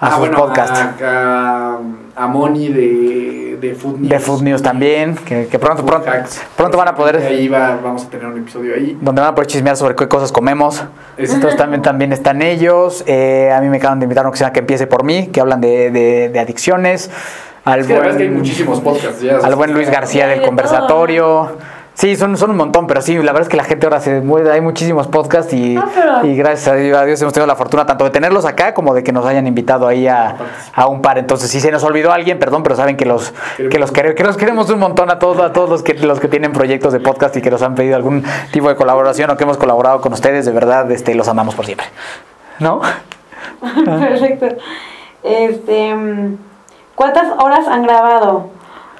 a ah, sus bueno, podcasts. A, a, a Moni de, de Food News. De Food News también, que, que pronto, Food pronto, Hacks. pronto van a poder, Ahí va, vamos a tener un episodio ahí. donde van a poder chismear sobre qué cosas comemos. Es- Entonces también, también están ellos. Eh, a mí me acaban de invitar a una que se llama Que Empiece Por Mí, que hablan de, de- de adicciones. Al Es que la verdad es que hay buen- muchísimos podcasts. Ya, al buen Luis García del de conversatorio. Sí, son, son un montón, pero sí, la verdad es que la gente ahora se mueve, hay muchísimos podcasts y, Ah, pero- y gracias a Dios, a Dios hemos tenido la fortuna tanto de tenerlos acá como de que nos hayan invitado ahí a, a un par. Entonces, si se nos olvidó alguien, perdón, pero saben que los, que los, quere- que los queremos un montón a todos, a todos los que, los que tienen proyectos de podcast y que nos han pedido algún tipo de colaboración o que hemos colaborado con ustedes, de verdad, este, los amamos por siempre. ¿No? Perfecto. Este, mm, ¿cuántas horas han grabado?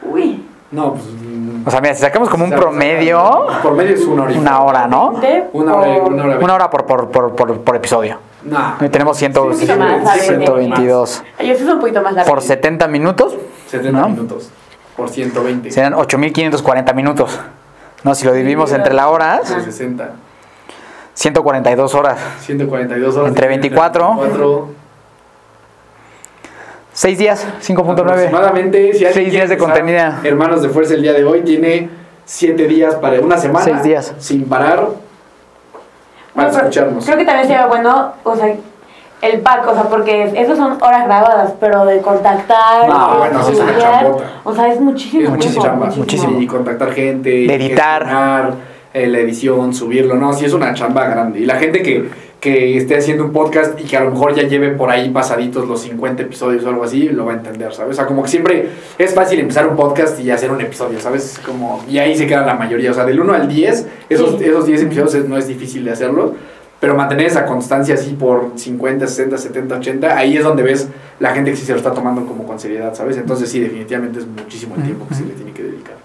Uy, No, pues. mm, O sea, mira, si sacamos como un sea, promedio, Por medio es una hora. una hora, ¿no? ¿de? Una hora, Por- una hora. Una hora por, por, por, por, por episodio. Nah. Y tenemos 100, Sí, un poquito más, ¿sabes? 122. Yo sí soy un poquito más largo. Por 70 minutos 70 ¿no? minutos. Por 120. serán 8540 minutos. No, si lo dividimos entre las horas, Por 60. 142 horas. 142 horas. Entre 24. 24. 6 días, 5.9. Aproximadamente, si Seis días de contenido. Hermanos de Fuerza el día de hoy tiene 7 días para una semana. Seis días. Sin parar. Para No, escucharnos. Creo que también sería bueno, o sea, el pack, o sea, porque esas son horas grabadas, pero de contactar, No, bueno, es una chambota. o sea, es muchísimo, Es muchísima tiempo, chamba, muchísimo. Y contactar gente, De editar. gestionar, eh, la edición, subirlo, no, sí es una chamba grande. Y la gente que, que esté haciendo un podcast y que a lo mejor ya lleve por ahí pasaditos los 50 episodios o algo así, lo va a entender, ¿sabes? O sea, como que siempre es fácil empezar un podcast y hacer un episodio, ¿sabes? Como, y ahí se queda la mayoría, o sea, del 1 al 10, esos, Sí. esos 10 episodios no es difícil de hacerlos, pero mantener esa constancia así por 50, 60, 70, 80, ahí es donde ves la gente que sí se lo está tomando como con seriedad, ¿sabes? Entonces sí, definitivamente es muchísimo el tiempo que se le tiene que dedicar.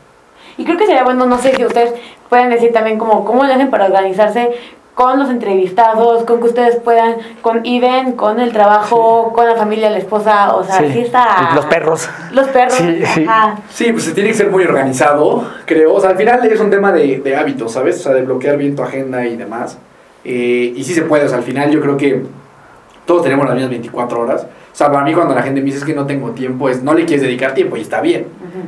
Y creo que sería bueno, no sé si ustedes pueden decir también como cómo le hacen para organizarse con los entrevistados, con que ustedes puedan, con Iden, con el trabajo, con la familia, la esposa, o sea, sí, Sí. está... Los perros. Los perros, Sí, sí. ajá. Sí, pues se tiene que ser muy organizado, creo. O sea, al final es un tema de, de hábitos, ¿sabes? O sea, de bloquear bien tu agenda y demás. Eh, y sí se puede, o sea, al final yo creo que todos tenemos las mismas 24 horas. O sea, para mí cuando la gente me dice es que no tengo tiempo, es no le quieres dedicar tiempo y está bien.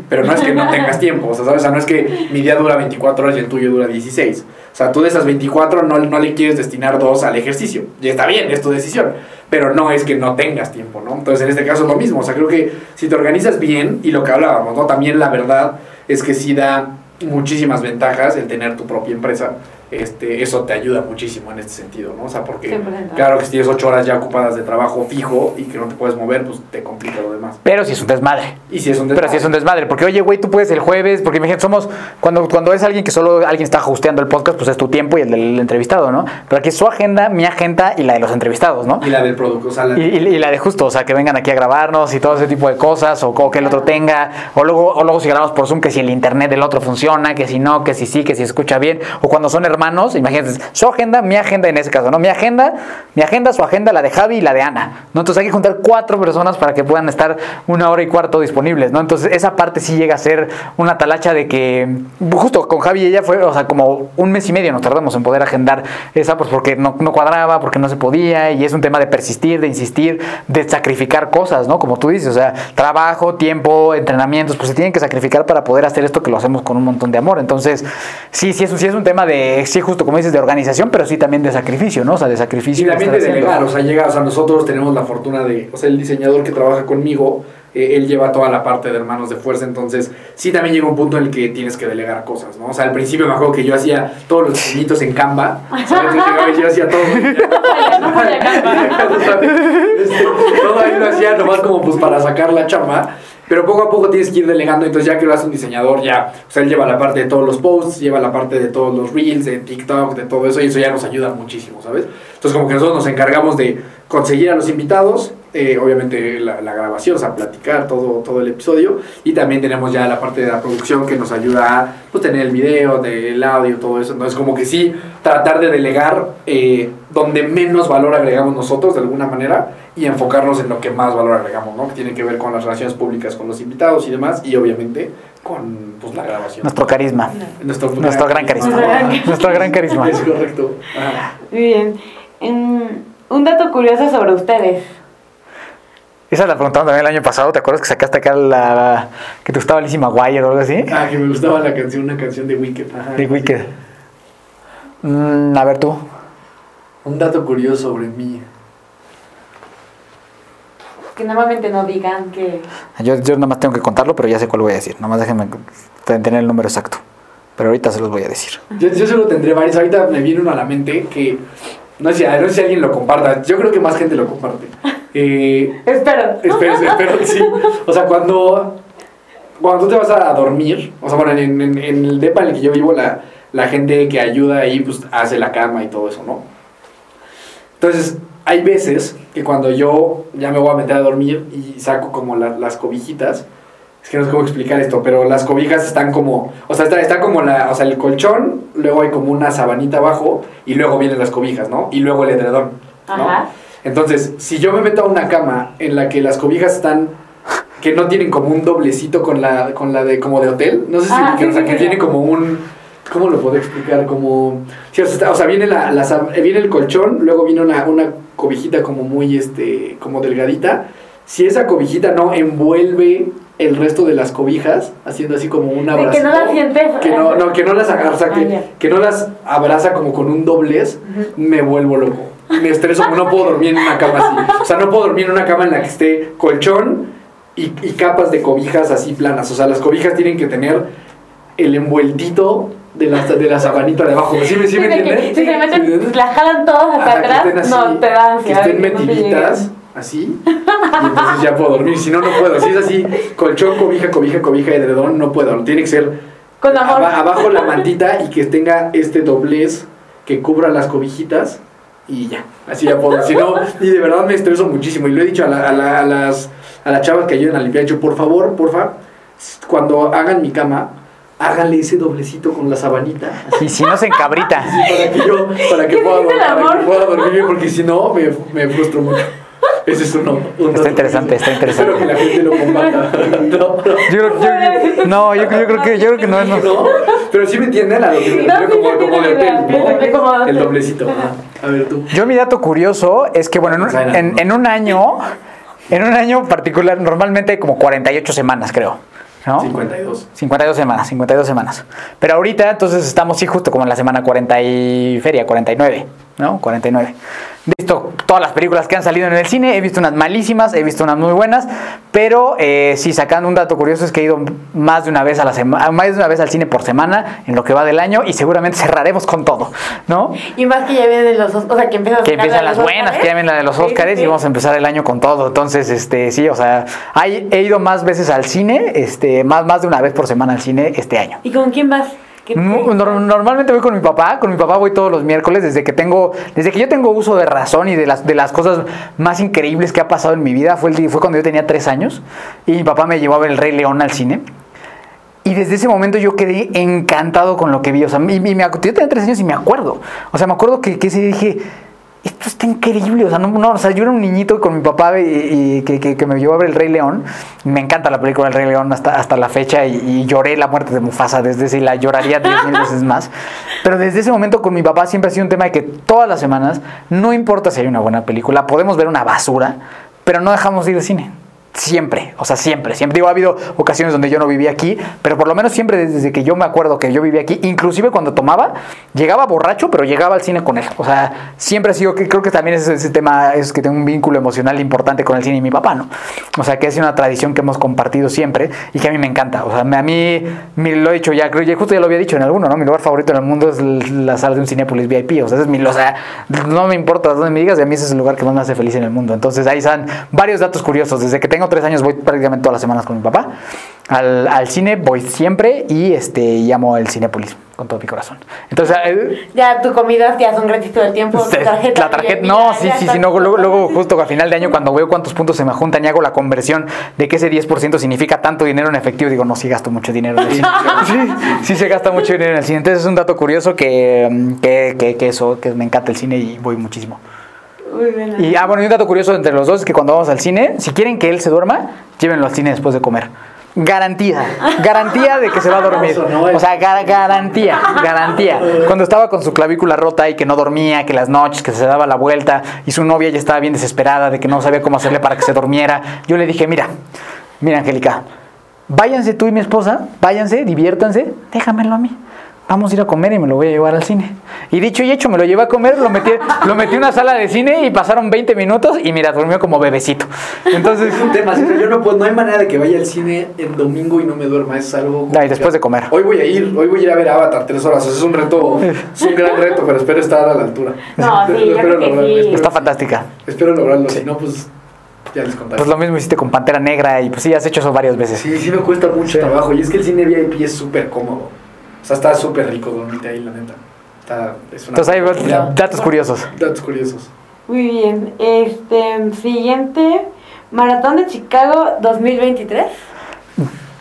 Pero no es que no tengas tiempo, o sea, ¿sabes? O sea, no es que mi día dura 24 horas y el tuyo dura 16. O sea, tú de esas 24 no, no le quieres destinar dos al ejercicio. Y está bien, es tu decisión. Pero no es que no tengas tiempo, ¿no? Entonces, en este caso es lo mismo. O sea, creo que si te organizas bien, y lo que hablábamos, ¿no? También la verdad es que sí da muchísimas ventajas el tener tu propia empresa. Este, eso te ayuda muchísimo en este sentido, ¿no? O sea, porque 100%. claro que si tienes 8 horas ya ocupadas de trabajo fijo y que no te puedes mover, pues te complica lo demás. Pero si es un desmadre. Y si es un Pero si es un desmadre, porque oye, güey, tú puedes el jueves, porque imagínate, somos, cuando, cuando es alguien que solo alguien está hosteando el podcast, pues es tu tiempo y el del entrevistado, ¿no? Pero aquí es su agenda, mi agenda y la de los entrevistados, ¿no? Y la del producto, o sea, la- Y, y- y la de justo, o sea, que vengan aquí a grabarnos y todo ese tipo de cosas, o, o que el otro tenga, o luego, o luego si grabamos por Zoom, que si el internet del otro funciona, que si no, que si sí, que si escucha bien, o cuando son hermanos, imagínate, su agenda, mi agenda en ese caso, ¿no? Mi agenda, mi agenda, su agenda, la de Javi y la de Ana, ¿no? Entonces hay que juntar cuatro personas para que puedan estar una hora y cuarto disponibles, ¿no? Entonces esa parte sí llega a ser una talacha de que, justo con Javi y ella fue, o sea, como un mes y medio nos tardamos en poder agendar esa, pues porque no, no cuadraba, porque no se podía, y es un tema de persistir, de insistir, de sacrificar cosas, ¿no? Como tú dices, o sea, trabajo, tiempo, entrenamientos, pues se tienen que sacrificar para poder hacer esto que lo hacemos con un montón de amor. Entonces, sí, sí es, sí es un tema de, sí, justo como dices, de organización, pero sí también de sacrificio, ¿no? O sea, de Y sacrificio. también de delegar, o sea, llega, o sea, nosotros tenemos la fortuna de, o sea, el diseñador que trabaja conmigo, eh, él lleva toda la parte de hermanos de fuerza, entonces sí también llega un punto en el que tienes que delegar cosas, ¿no? O sea, al principio me acuerdo que yo hacía todos los diseñitos en Canva, ¿sabes? Yo y yo hacía todo. No falla Canva. Este, todo ahí lo hacía nomás como pues para sacar la chamba. Pero poco a poco tienes que ir delegando, entonces ya que lo hace un diseñador, ya, él lleva la parte de todos los posts, lleva la parte de todos los reels, de TikTok, de todo eso, y eso ya nos ayuda muchísimo, ¿sabes? Entonces como que nosotros nos encargamos de conseguir a los invitados, eh, obviamente la, la grabación, o sea, platicar todo, todo el episodio, y también tenemos ya la parte de la producción que nos ayuda a pues, tener el video, de- el audio, todo eso, entonces como que sí, tratar de delegar eh, donde menos valor agregamos nosotros de alguna manera y enfocarnos en lo que más valor agregamos, ¿no? Que tiene que ver con las relaciones públicas con los invitados y demás, y obviamente con pues, la grabación. Nuestro carisma. Nuestro, Nuestro gran carisma. Nuestro gran carisma. Es correcto. Ajá. Muy bien. Un dato curioso sobre ustedes. Esa la preguntaron también el año pasado, ¿te acuerdas que sacaste acá la que te gustaba Lizzie McGuire o algo así? Ah, que me gustaba la canción, una canción de Wicked. Ajá. De Wicked. Mm, a ver tú. Un dato curioso sobre mí. Que normalmente no digan que... Yo, yo nada más tengo que contarlo, pero ya sé cuál voy a decir. Nada más déjenme tener el número exacto. Pero ahorita se los voy a decir. Yo, yo solo tendré varios. Ahorita me viene uno a la mente que no sé, no sé si alguien lo comparta. Yo creo que más gente lo comparte. Eh, Espero. Espero, espero que sí. O sea, cuando, cuando tú te vas a dormir, o sea, bueno, en, en- en el depa en el que yo vivo, la, la gente que ayuda ahí, pues hace la cama y todo eso, ¿no? Entonces, hay veces que cuando yo ya me voy a meter a dormir y saco como la- las cobijitas, es que no sé cómo explicar esto, pero las cobijas están como, o sea, está, está como la, o sea, el colchón, luego hay como una sabanita abajo y luego vienen las cobijas, ¿no? Y luego el edredón, ¿no? Ajá. Entonces, si yo me meto a una cama en la que las cobijas están que no tienen como un doblecito con la con la de como de hotel, no sé si Ah, ubican, sí, o sea, sí, que sí. tiene como un ¿cómo lo puedo explicar? Como sí, o sea, o sea, viene la, la eh, viene el colchón, luego viene una una cobijita como muy este como delgadita. Si esa cobijita no envuelve el resto de las cobijas, haciendo así como un abrazo. que no la sientes. Que no, no, que no las agarra, Ah, que, que no las abraza como con un doblez, me vuelvo loco. Me estreso, no puedo dormir en una cama así. O sea, no puedo dormir en una cama en la que esté colchón y, y capas de cobijas así planas. O sea, las cobijas tienen que tener el envueltito de la, de la sabanita de abajo. ¿Sí, me- sí me entiendes? si se meten, ¿Sí me entiendes? la jalan todos hasta atrás, no, te dan Que estén no metiditas. Así. Y entonces ya puedo dormir. Si no, no puedo. Si es así, colchón, cobija, cobija, cobija, edredón, no puedo. Tiene que ser Con amor. aba- abajo la mantita y que tenga este doblez que cubra las cobijitas. Y ya, así ya puedo. Si no, y de verdad me estreso muchísimo. Y lo he dicho a, la- a la- a las, a las chavas que ayudan a limpiar. He dicho, por favor, porfa, cuando hagan mi cama, háganle ese doblecito con la sabanita. así, Y si no se encabrita. para que yo, para que ¿Qué pueda, para que pueda dormir bien, porque si no, me, me frustro mucho. Ese es uno. un dato interesante, está interesante. Espero que la gente lo combata. No, no. Yo, creo- yo- no, yo, yo creo que yo creo que no es. no. No, pero sí me entienden a lo que me refiero como, como de entiendo hotel, la idea, ¿no? El doblecito. A ver tú. Yo mi dato curioso es que, bueno, en un, en- en un año, en un año particular, normalmente hay como 48 semanas, creo. ¿no? 52. 52 semanas, 52 semanas. Pero ahorita, entonces, estamos sí justo como en la semana 40 y feria, 49, ¿no? 49. He visto todas las películas que han salido en el cine, he visto unas malísimas, he visto unas muy buenas, pero eh, sí, sacando un dato curioso es que he ido más de una vez a la semana, más de una vez al cine por semana en lo que va del año y seguramente cerraremos con todo, ¿no? Y más que ya vienen los, o sea, que empiezan Que empiezan la las buenas, que ya vienen la de los sí, sí. y vamos a empezar el año con todo. Entonces, este, sí, o sea, hay- he ido más veces al cine, este, más, más de una vez por semana al cine este año. ¿Y con quién vas? ¿Qué- Mu- nor- Normalmente voy con mi papá, con mi papá voy todos los miércoles desde que tengo, desde que yo tengo uso de razón y de las, de las cosas más increíbles que ha pasado en mi vida fue, el, fue cuando yo tenía tres años y mi papá me llevó a ver el Rey León al cine. Y desde ese momento yo quedé encantado con lo que vi. O sea, y, y me, yo tenía tres años y me acuerdo. O sea, me acuerdo que, que ese dije, esto está increíble. O sea, no, no, o sea, yo era un niñito con mi papá y, y que, que- que me llevó a ver El Rey León. Me encanta la película El Rey León hasta, hasta la fecha y, y lloré la muerte de Mufasa desde ese la lloraría diez mil veces más. Pero desde ese momento con mi papá siempre ha sido un tema de que todas las semanas, no importa si hay una buena película, podemos ver una basura, pero no dejamos de ir al cine. Siempre, o sea, siempre, siempre. Digo, ha habido ocasiones donde yo no vivía aquí, pero por lo menos siempre desde que yo me acuerdo que yo vivía aquí, inclusive cuando tomaba, llegaba borracho, pero llegaba al cine con él. O sea, siempre ha sido, creo que también es ese tema, es que tengo un vínculo emocional importante con el cine y mi papá, ¿no? O sea, que es una tradición que hemos compartido siempre y que a mí me encanta. O sea, a mí, me lo he dicho ya, creo, justo ya lo había dicho en alguno, ¿no? Mi lugar favorito en el mundo es la sala de un Cinépolis VIP. O sea, es mi, o sea, no me importa dónde me digas, y a mí ese es el lugar que más me hace feliz en el mundo. Entonces ahí están varios datos curiosos. Desde que tengo tres años voy prácticamente todas las semanas con mi papá. Al, al cine voy siempre y este y amo el Cinépolis con todo mi corazón. Entonces, eh, Ya tu comida ya son gratis todo el tiempo. se- tarjeta, la tarjeta, no, ya- sí, sí, sí, no, luego, luego justo a final de año cuando veo cuántos puntos se me juntan y hago la conversión de que ese 10% significa tanto dinero en efectivo, digo, no, sí gasto mucho dinero en el cine. Sí, sí se gasta mucho dinero en el cine. Entonces es un dato curioso que, mm, que, que, que eso, que me encanta el cine y voy muchísimo. Muy bien. Y ah, bueno, y un dato curioso entre los dos es que cuando vamos al cine, si quieren que él se duerma, llévenlo al cine después de comer. Garantía, garantía de que se va a dormir. O sea, gar- garantía, garantía. Cuando estaba con su clavícula rota y que no dormía, que las noches, que se daba la vuelta y su novia ya estaba bien desesperada de que no sabía cómo hacerle para que se durmiera, yo le dije, mira, mira Angélica, váyanse tú y mi esposa, váyanse, diviértanse, déjamelo a mí. Vamos a ir a comer y me lo voy a llevar al cine. Y dicho y hecho, me lo llevé a comer, lo metí, lo metí en una sala de cine y pasaron 20 minutos y mira, durmió como bebecito. Entonces, Es un tema, ¿sí? yo no puedo, no hay manera de que vaya al cine el domingo y no me duerma, es algo... No, y después de comer. Hoy voy a ir, hoy voy a ir a ver Avatar tres horas, o sea, es un reto, es un gran reto, pero espero estar a la altura. No, sí, yo Espero creo que lograrlo, sí. espero- está fantástica. Espero lograrlo, si no, pues ya les contaré. Pues lo mismo hiciste con Pantera Negra y pues sí, has hecho eso varias veces. Sí, sí me cuesta mucho trabajo. Y es que el cine VIP es súper cómodo. O sea, está súper rico dormirte ahí, la neta. Está, es una Entonces hay datos curiosos. Datos curiosos. Muy bien. Este, siguiente. Maratón de Chicago 2023.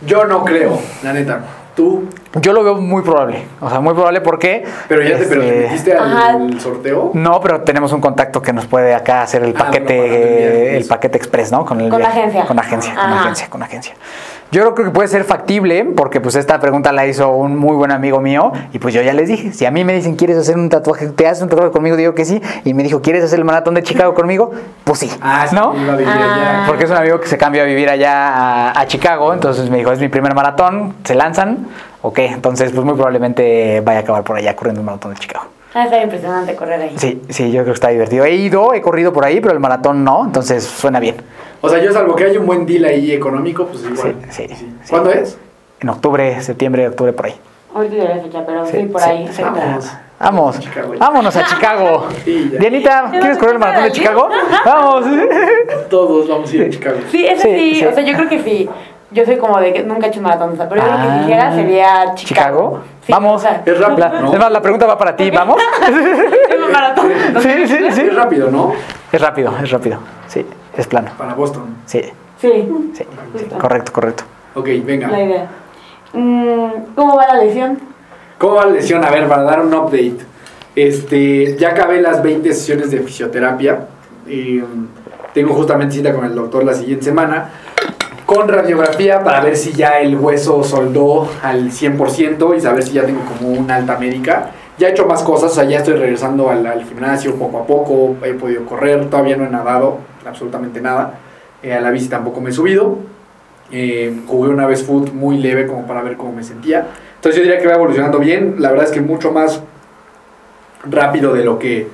Yo no creo, la neta. Tú, Yo lo veo muy probable. O sea, muy probable porque... pero ya te, este, metiste al Ajá. sorteo. No, pero tenemos un contacto que nos puede acá hacer el Ah, paquete, el paquete express, ¿no? Con, el Con la agencia. Con la agencia, con la agencia, con la agencia. Yo creo que puede ser factible porque pues esta pregunta la hizo un muy buen amigo mío y pues yo ya les dije, si a mí me dicen quieres hacer un tatuaje, te haces un tatuaje conmigo, digo que sí y me dijo, ¿quieres hacer el maratón de Chicago conmigo? Pues sí, Ah, sí, ¿no? iba a vivir Ah. allá. Porque es un amigo que se cambió a vivir allá a, a Chicago, entonces me dijo, es mi primer maratón, se lanzan, ok, entonces pues muy probablemente vaya a acabar por allá corriendo el maratón de Chicago. Ah, está impresionante correr ahí. Sí, sí, yo creo que está divertido. He ido, he corrido por ahí, pero el maratón no, entonces suena bien. O sea, yo salvo que haya un buen deal ahí económico, pues igual. Sí, sí, sí. ¿Cuándo es? En octubre, septiembre, octubre, por ahí. Ahorita diré la fecha, pero sí, por sí, ahí. Vamos. Vamos, Chicago. vámonos a Chicago. Sí, ya. Dianita, ¿quieres correr el maratón de Chicago? Vamos. Todos vamos a ir a Chicago. Sí, ese Sí, sí, sí. o sea, yo creo que sí. Yo soy como de que nunca he hecho maratón, o sea, pero yo lo Ah. que quisiera sería Chicago. Chicago. Sí, Vamos. o sea, Es rápido, La, ¿no? es más, la pregunta va para ti, ¿vamos? es un maratón. Sí, sí, sí. Es rápido, ¿no? Es rápido, es rápido. Sí, es plano. Para Boston. Sí, Sí, sí. Justo. Correcto, correcto. Ok, venga. la idea. Mm, ¿Cómo va la lesión? ¿Cómo va la lesión? A ver, para dar un update. Este, ya acabé las 20 sesiones de fisioterapia. Y, mm, tengo justamente cita con el doctor la siguiente semana. Con radiografía para ver si ya el hueso soldó al 100% y saber si ya tengo como una alta médica. Ya he hecho más cosas, o sea, ya estoy regresando al, al gimnasio poco a poco. He podido correr, todavía no he nadado, absolutamente nada. Eh, a la bici tampoco me he subido. Eh, jugué una vez foot muy leve como para ver cómo me sentía. Entonces yo diría que va evolucionando bien. La verdad es que mucho más rápido de lo que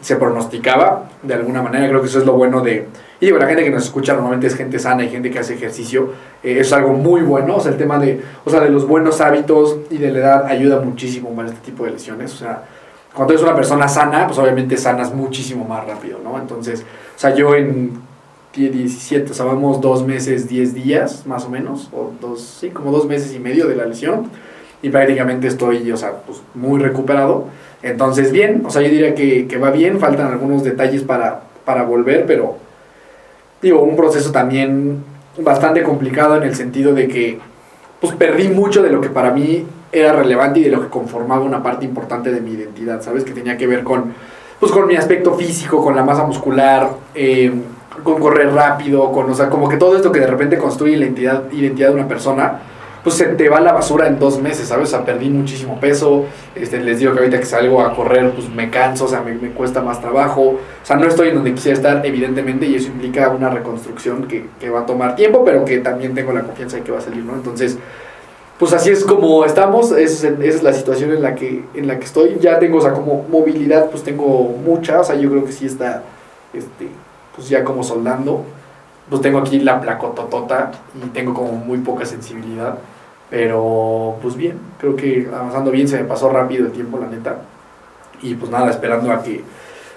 se pronosticaba. De alguna manera creo que eso es lo bueno de... Y digo, la gente que nos escucha normalmente es gente sana y gente que hace ejercicio. Eh, es algo muy bueno. O sea, el tema de, o sea, de los buenos hábitos y de la edad ayuda muchísimo para este tipo de lesiones. O sea, cuando eres una persona sana, pues obviamente sanas muchísimo más rápido, ¿no? Entonces, o sea, yo en 10, 17, o sea, vamos dos meses, 10 días, más o menos, o dos, sí, como dos meses y medio de la lesión, y prácticamente estoy, o sea, pues muy recuperado. Entonces, bien, o sea, yo diría que, que va bien, faltan algunos detalles para, para volver, pero, digo, un proceso también bastante complicado en el sentido de que, pues perdí mucho de lo que para mí era relevante y de lo que conformaba una parte importante de mi identidad, ¿sabes? Que tenía que ver con, pues con mi aspecto físico, con la masa muscular, eh, con correr rápido, con, o sea, como que todo esto que de repente construye la identidad, identidad de una persona, pues se te va a la basura en dos meses, ¿sabes? O sea, perdí muchísimo peso, este, les digo que ahorita que salgo a correr, pues me canso, o sea, me, me cuesta más trabajo, o sea, no estoy en donde quisiera estar, evidentemente, y eso implica una reconstrucción que, que va a tomar tiempo, pero que también tengo la confianza de que va a salir, ¿no? Entonces, pues así es como estamos, es- esa es la situación en la que en la que estoy. Ya tengo, o sea, como movilidad, pues tengo mucha, o sea, yo creo que sí está, este, pues ya como soldando. Pues tengo aquí la placototota y tengo como muy poca sensibilidad, pero pues bien, creo que avanzando bien, se me pasó rápido el tiempo, la neta. Y pues nada, esperando a que,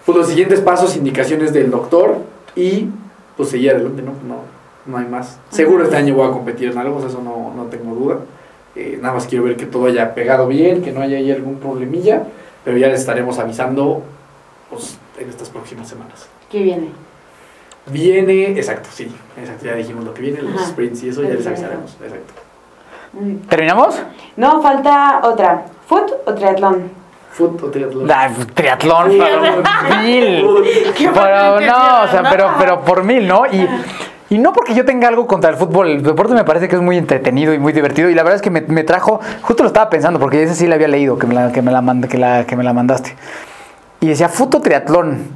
pues los siguientes pasos, indicaciones del doctor y pues seguir adelante, ¿no? No, no hay más. Seguro este año voy a competir en algo, o sea, eso no, no tengo duda. Eh, nada más quiero ver que todo haya pegado bien, que no haya ahí algún problemilla, pero ya les estaremos avisando pues, en estas próximas semanas. ¿Qué viene? Viene, exacto, sí, exacto, ya dijimos lo que viene, los Ajá. sprints y eso, ya les avisaremos, exacto. Mm. ¿Terminamos? No, falta otra. ¿Foot o triatlón? Foot o triatlón. La, triatlón, por mil. Qué Pero no, o sea, pero, pero por mil, ¿no? Y, y no porque yo tenga algo contra el fútbol, el deporte me parece que es muy entretenido y muy divertido. Y la verdad es que me, me trajo, justo lo estaba pensando, porque ese sí la había leído, que me la, que me la, que la, que me la mandaste. Y decía, futo triatlón.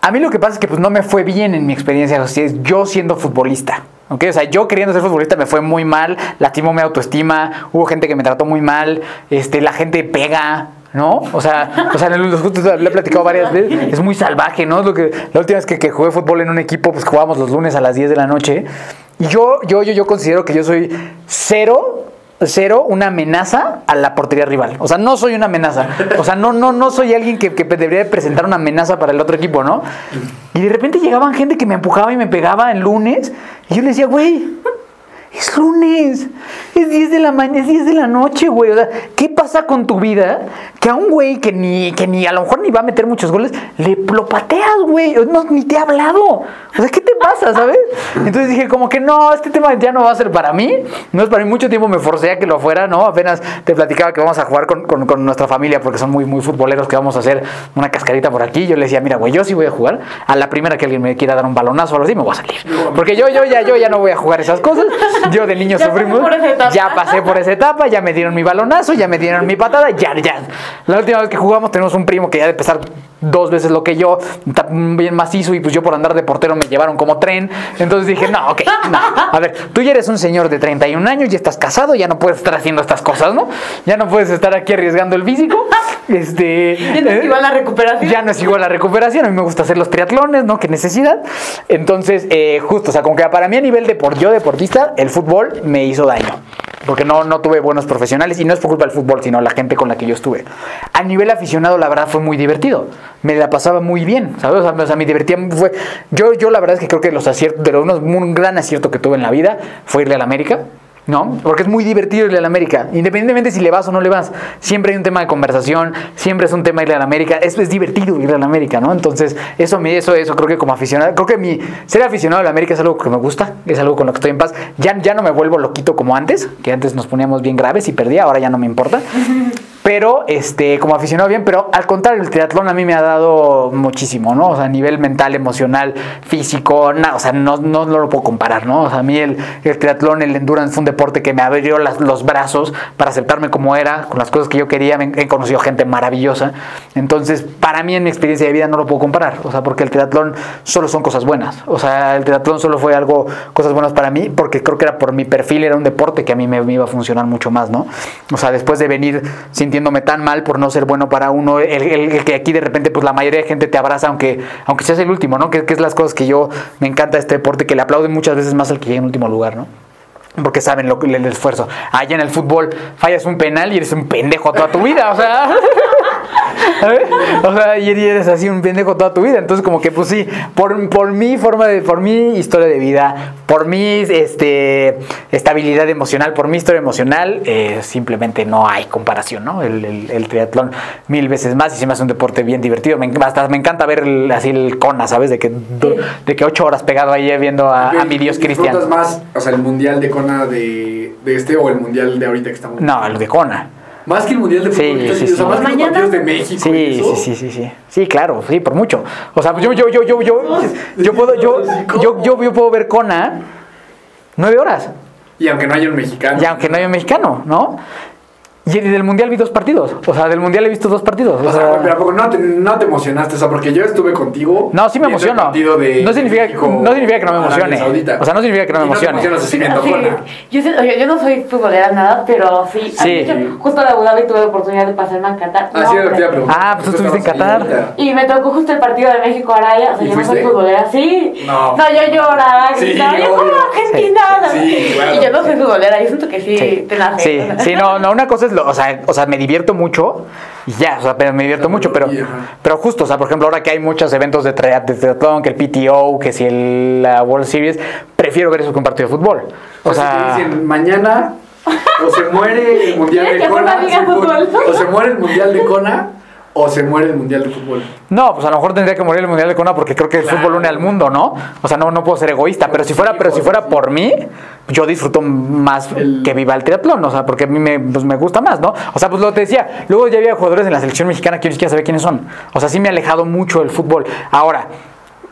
A mí lo que pasa es que pues no me fue bien en mi experiencia, o sea, yo siendo futbolista. ¿ok? O sea, yo queriendo ser futbolista me fue muy mal, lastimó mi autoestima, hubo gente que me trató muy mal, este, la gente pega, ¿no? O sea, o sea, le he platicado varias veces, es muy salvaje, ¿no? Lo que, la última vez que, que jugué fútbol en un equipo, pues jugábamos los lunes a las 10 de la noche. Y yo, yo, yo, yo considero que yo soy cero cero una amenaza a la portería rival. O sea, no soy una amenaza. O sea, no, no, no soy alguien que, que debería de presentar una amenaza para el otro equipo, ¿no? Y de repente llegaban gente que me empujaba y me pegaba el lunes. Y yo le decía, güey, es lunes. Es 10 de la mañana, es 10 de la noche, güey. O sea, ¿qué pasa con tu vida? Que a un güey que ni, que ni a lo mejor ni va a meter muchos goles, le lo pateas, güey. No, ni te ha hablado. O sea, ¿qué te pasa, sabes? Entonces dije, como que no, este tema ya no va a ser para mí. No es para mí. Mucho tiempo me forcé a que lo fuera, ¿no? Apenas te platicaba que vamos a jugar con, con- con nuestra familia porque son muy, muy futboleros, que vamos a hacer una cascarita por aquí. Yo le decía, mira, güey, yo sí voy a jugar. A la primera que alguien me quiera dar un balonazo o algo así, me voy a salir. Porque yo, yo, ya, yo ya no voy a jugar esas cosas. Yo de niño Ya sufrimos. por. Ya pasé por esa etapa, ya me dieron mi balonazo, ya me dieron mi patada, ya, ya. La última vez que jugamos tenemos un primo que ya de pesar dos veces lo que yo, bien macizo y pues yo por andar de portero me llevaron como tren. Entonces dije, no, ok, no. A ver, tú ya eres un señor de 31 años, ya estás casado, ya no puedes estar haciendo estas cosas, ¿no? Ya no puedes estar aquí arriesgando el físico. Este, Ya no es igual la recuperación. Ya no es igual la recuperación. A mí me gusta hacer los triatlones, ¿no? Qué necesidad. Entonces, eh, justo, o sea, como que para mí a nivel de yo deportista, el fútbol me hizo daño. porque no, no tuve buenos profesionales y no es por culpa del fútbol, sino la gente con la que yo estuve. A nivel aficionado, la verdad fue muy divertido. Me la pasaba muy bien, ¿sabes? O sea, me divertía. Fue, yo, yo la verdad es que creo que los aciertos, de unos, un gran acierto que tuve en la vida fue irle a la América. ¿No? Porque es muy divertido irle a la América. Independientemente si le vas o no le vas, siempre hay un tema de conversación, siempre es un tema irle a la América. Es, es divertido irle a la América, ¿no? Entonces, eso, eso, eso creo que como aficionado, creo que mi ser aficionado a la América es algo que me gusta, es algo con lo que estoy en paz. Ya, ya no me vuelvo loquito como antes, que antes nos poníamos bien graves y perdía, ahora ya no me importa. Pero, este, como aficionado bien, pero al contrario, el triatlón a mí me ha dado muchísimo, ¿no? O sea, a nivel mental, emocional, físico, nada, o sea, no, no, no lo puedo comparar, ¿no? O sea, a mí el, el triatlón, el endurance fue un deporte que me abrió las- los brazos para aceptarme como era, con las cosas que yo quería, me- he conocido gente maravillosa. Entonces, para mí en mi experiencia de vida no lo puedo comparar, o sea, porque el triatlón solo son cosas buenas. O sea, el triatlón solo fue algo, cosas buenas para mí, porque creo que era por mi perfil, era un deporte que a mí me, me iba a funcionar mucho más, ¿no? O sea, después de venir sintiéndome tan mal por no ser bueno para uno, el, el- el que aquí de repente, pues la mayoría de gente te abraza, aunque, aunque seas el último, ¿no? Que, que es las cosas que yo me encanta este deporte, que le aplauden muchas veces más al que llega en último lugar, ¿no? Porque saben lo, que- el esfuerzo. Allá en el fútbol fallas un penal y eres un pendejo toda tu vida, o sea. O sea, y eres así un pendejo toda tu vida. Entonces, como que, pues sí, por, por mi forma de, por mi historia de vida, por mi este, estabilidad emocional, por mi historia emocional, eh, simplemente no hay comparación, ¿no? El, el- el triatlón mil veces más y se me hace un deporte bien divertido. Me, hasta me encanta ver el- así el Kona, ¿sabes? De que, de que ocho horas pegado ahí viendo a, a mi Dios ¿Disfrutas Cristian. más, o sea, el mundial de Kona de, de este o el mundial de ahorita que estamos? No, el de Kona. Más que el mundial de Sí, fútbol. sí, o sea, sí. más que los Mañana- partidos de México. y Sí, eso. sí, sí, sí, sí. Sí, claro, sí, por mucho. O sea, yo, yo, yo, yo, yo, yo puedo, yo, yo, yo, yo puedo ver Kona nueve horas. Y aunque no haya un mexicano. Y aunque no haya un mexicano, ¿no? Y del mundial vi dos partidos. O sea, del mundial he visto dos partidos. O sea, pero ¿a poco no te, no te emocionaste, o sea, porque yo estuve contigo. No, sí me emociono. partido de No significa, México no significa que no me emocione. O sea, no significa que no me emocione. No así yo, oye, yo no soy futbolera nada, pero sí. Sí. De hecho, justo en Abu Dhabi tuve la oportunidad de pasarme a Qatar. Ah, No, sí. Ah, pues tú estuviste en Qatar. Y me tocó justo el partido de México-Arabia. O sea, ¿Y yo no soy fuiste? futbolera. Sí. No. yo lloraba, Sí, gritaba. yo como. Argentina. Sí, sí, claro. Y yo no soy futbolera. Yo siento que sí, te nace. sí, sí, no, no, una cosa es, lo, o sea, o sea, me divierto mucho y ya, o sea, pero me divierto mucho, pero, pero justo, o sea, por ejemplo, ahora que hay muchos eventos de tri- de triatlón, que el PTO, que si el, la World Series, prefiero ver eso que un partido de fútbol. O O sea, te dicen mañana o se muere el mundial ¿Quieres de Kona, o se muere el mundial de Kona o se muere el mundial de fútbol. no, pues a lo mejor tendría que morir el Mundial de Kona porque creo que el Claro. fútbol une al mundo, ¿no? O sea, no, no puedo ser egoísta, pero si fuera, pero si fuera por mí, yo disfruto más El- que viva el triatlón, o sea, porque a mí me, pues, me gusta más, ¿no? O sea, pues lo te decía, luego ya había jugadores en la selección mexicana que yo ni siquiera sabía quiénes son. O sea, sí me ha alejado mucho del fútbol. Ahora,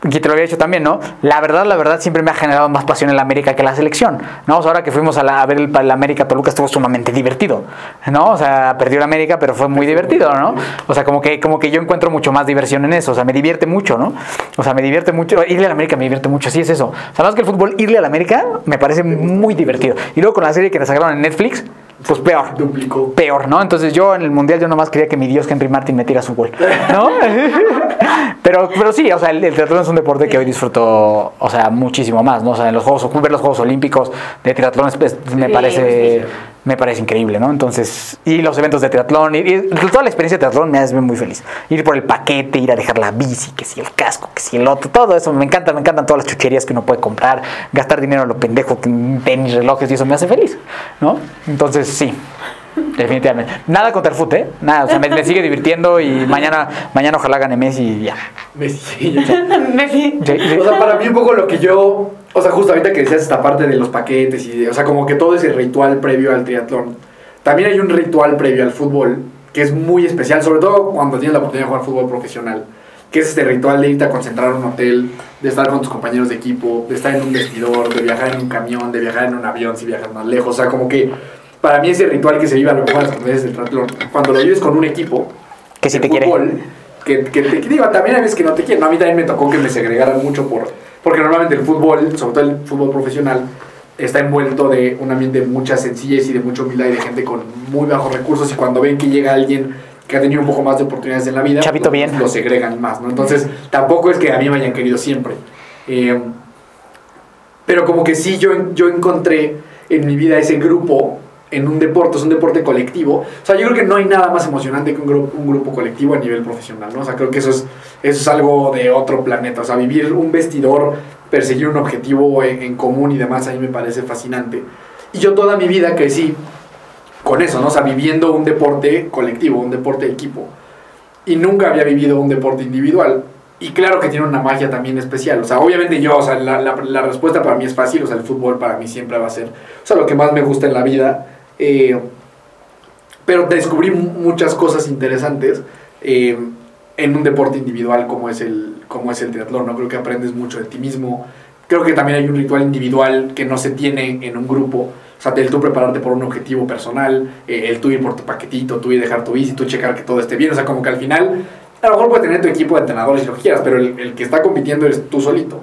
y te lo había dicho también, ¿no? La verdad, la verdad, siempre me ha generado más pasión en la América que la selección, ¿no? O sea, ahora que fuimos a, la- a ver el, el América Toluca estuvo sumamente divertido, ¿no? O sea, perdió la América, pero fue muy divertido, ¿no? O sea, como que, como que yo encuentro mucho más diversión en eso, o sea, me divierte mucho, ¿no? O sea, me divierte mucho, irle a la América me divierte mucho, así es eso. O sea, más que el fútbol, irle a la América me parece muy divertido. Y luego con la serie que nos sacaron en Netflix, pues peor Duplicó. peor, ¿no? Entonces yo en el mundial yo nomás quería que mi Dios Henry Martin metiera su gol, ¿no? pero, pero sí, o sea, el, el triatlón es un deporte que hoy disfruto, o sea, muchísimo más, ¿no? O sea, en los Juegos, ver los Juegos Olímpicos de triatlón es- es- me Sí, parece. Me parece increíble, ¿no? Entonces, y los eventos de triatlón, y, y toda la experiencia de triatlón me hace muy feliz. Ir por el paquete, ir a dejar la bici, que si el casco, que si el otro, todo eso, me encanta, me encantan todas las chucherías que uno puede comprar, gastar dinero a lo pendejo, tenis, relojes, y eso me hace feliz, ¿no? Entonces, sí. Definitivamente. Nada contra el fútbol, ¿eh? Nada, o sea, me, me sigue divirtiendo y mañana, mañana ojalá gane Messi y ya. Messi, ya. Messi. Sí, sí. O sea, para mí un poco lo que yo, o sea, justo ahorita que decías esta parte de los paquetes y, de- o sea, como que todo ese ritual previo al triatlón. También hay un ritual previo al fútbol que es muy especial, sobre todo cuando tienes la oportunidad de jugar fútbol profesional, que es este ritual de irte a concentrar a un hotel, de estar con tus compañeros de equipo, de estar en un vestidor, de viajar en un camión, de viajar en un avión si viajas más lejos, o sea, como que para mí ese ritual que se vive a lo mejor en las del triatlón, cuando lo vives con un equipo, Que de te quiere. Que, que te que digo, también hay veces que no te quieren. ¿no? A mí también me tocó que me segregaran mucho por. Porque normalmente el fútbol, sobre todo el fútbol profesional, está envuelto de un ambiente de mucha sencillez y de mucha humildad y de gente con muy bajos recursos. Y cuando ven que llega alguien que ha tenido un poco más de oportunidades en la vida, Chavito bien. lo segregan más, ¿no? Entonces, tampoco es que a mí me hayan querido siempre. Eh, pero como que sí, yo, yo encontré en mi vida ese grupo en un deporte, es un deporte colectivo. O sea, yo creo que no hay nada más emocionante que un grupo, un grupo colectivo a nivel profesional, ¿no? O sea, creo que eso es, eso es algo de otro planeta. O sea, vivir un vestidor, perseguir un objetivo en, en común y demás, a mí me parece fascinante. Y yo toda mi vida crecí con eso, ¿no? O sea, viviendo un deporte colectivo, un deporte de equipo. Y nunca había vivido un deporte individual. Y claro que tiene una magia también especial. O sea, obviamente yo, o sea, la, la, la respuesta para mí es fácil. O sea, el fútbol para mí siempre va a ser, o sea, lo que más me gusta en la vida. Eh, pero descubrí mu- muchas cosas interesantes eh, en un deporte individual como es, el, como es el triatlón. ¿no? Creo que aprendes mucho de ti mismo. Creo que también hay un ritual individual que no se tiene en un grupo. O sea, el tú prepararte por un objetivo personal, eh, el tú ir por tu paquetito, tú ir dejar tu bici, tú checar que todo esté bien. O sea, como que al final, a lo mejor puedes tener tu equipo de entrenadores y lo que quieras, pero el, que está compitiendo eres tú solito.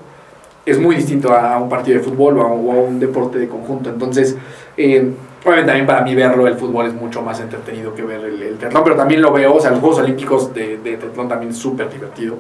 Es muy distinto a un partido de fútbol o a, o a un deporte de conjunto. Entonces, eh, obviamente también para mí verlo, el fútbol es mucho más entretenido que ver el, el pero también lo veo, o sea, los Juegos Olímpicos de, de triatlón también es súper divertido.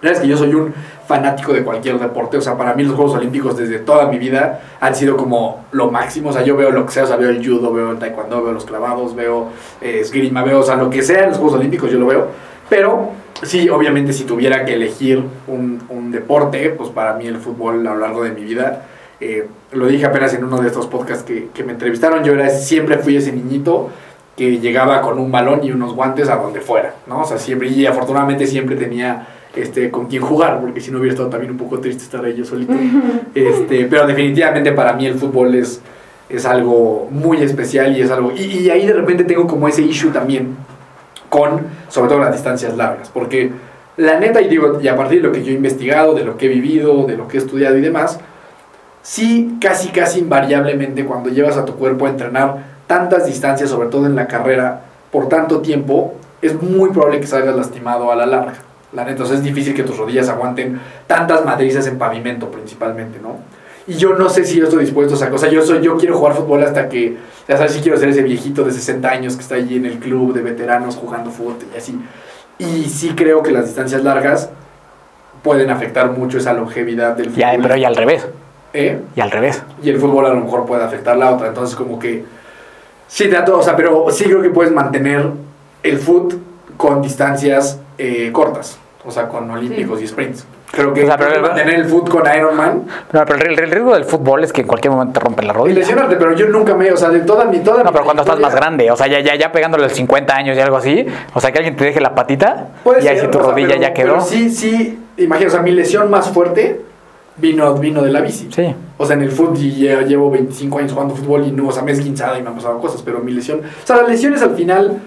La verdad es que yo soy un fanático de cualquier deporte, o sea, para mí los Juegos Olímpicos desde toda mi vida han sido como lo máximo, o sea, yo veo lo que sea, o sea, veo el judo, veo el taekwondo, veo los clavados, veo eh, esgrima, veo, o sea, lo que sea en los Juegos Olímpicos yo lo veo, pero sí, obviamente si tuviera que elegir un, un deporte, pues para mí el fútbol a lo largo de mi vida, eh, lo dije apenas en uno de estos podcasts que, que me entrevistaron, yo era, siempre fui ese niñito que llegaba con un balón y unos guantes a donde fuera, ¿no? O sea, siempre, y afortunadamente siempre tenía este, con quien jugar, porque si no hubiera estado también un poco triste estar ahí yo solito. Este, pero definitivamente para mí el fútbol es, es algo muy especial y es algo... Y, y ahí de repente tengo como ese issue también con, sobre todo las distancias largas, porque la neta, y digo, y a partir de lo que yo he investigado, de lo que he vivido, de lo que he estudiado y demás, sí, casi, casi invariablemente cuando llevas a tu cuerpo a entrenar tantas distancias, sobre todo en la carrera, por tanto tiempo, es muy probable que salgas lastimado a la larga. La neta, sea, es difícil que tus rodillas aguanten tantas madrizas en pavimento principalmente, ¿no? Y yo no sé si yo estoy dispuesto a esa cosa. Yo, soy, yo quiero jugar fútbol hasta que, ya sabes, si quiero ser ese viejito de 60 años que está allí en el club de veteranos jugando fútbol y así. Y sí creo que las distancias largas pueden afectar mucho esa longevidad del fútbol. Ya, pero y al revés. ¿Eh? Y al revés. y el fútbol a lo mejor puede afectar la otra. Entonces, como que sí, trato, o sea, pero sí creo que puedes mantener el foot con distancias eh, cortas, o sea, con olímpicos y sprints. Creo que, O sea, pero- mantener el foot con Ironman No, pero el, el riesgo del fútbol es que en cualquier momento te rompen la y rodilla. lesionarte, pero yo nunca me, o sea, de toda mi toda No, mi pero cuando estás más grande, o sea, ya, ya, ya pegándole los 50 años y algo así, o sea, que alguien te deje la patita Puede y ahí ser, si tu o sea, rodilla pero- ya quedó. pero sí, sí, imagina, o sea, mi lesión más fuerte vino, vino de la bici. Sí. O sea, en el fútbol ya llevo 25 años jugando fútbol y no, o sea, me he esguinzado y me han pasado cosas, pero mi lesión, o sea, las lesiones al final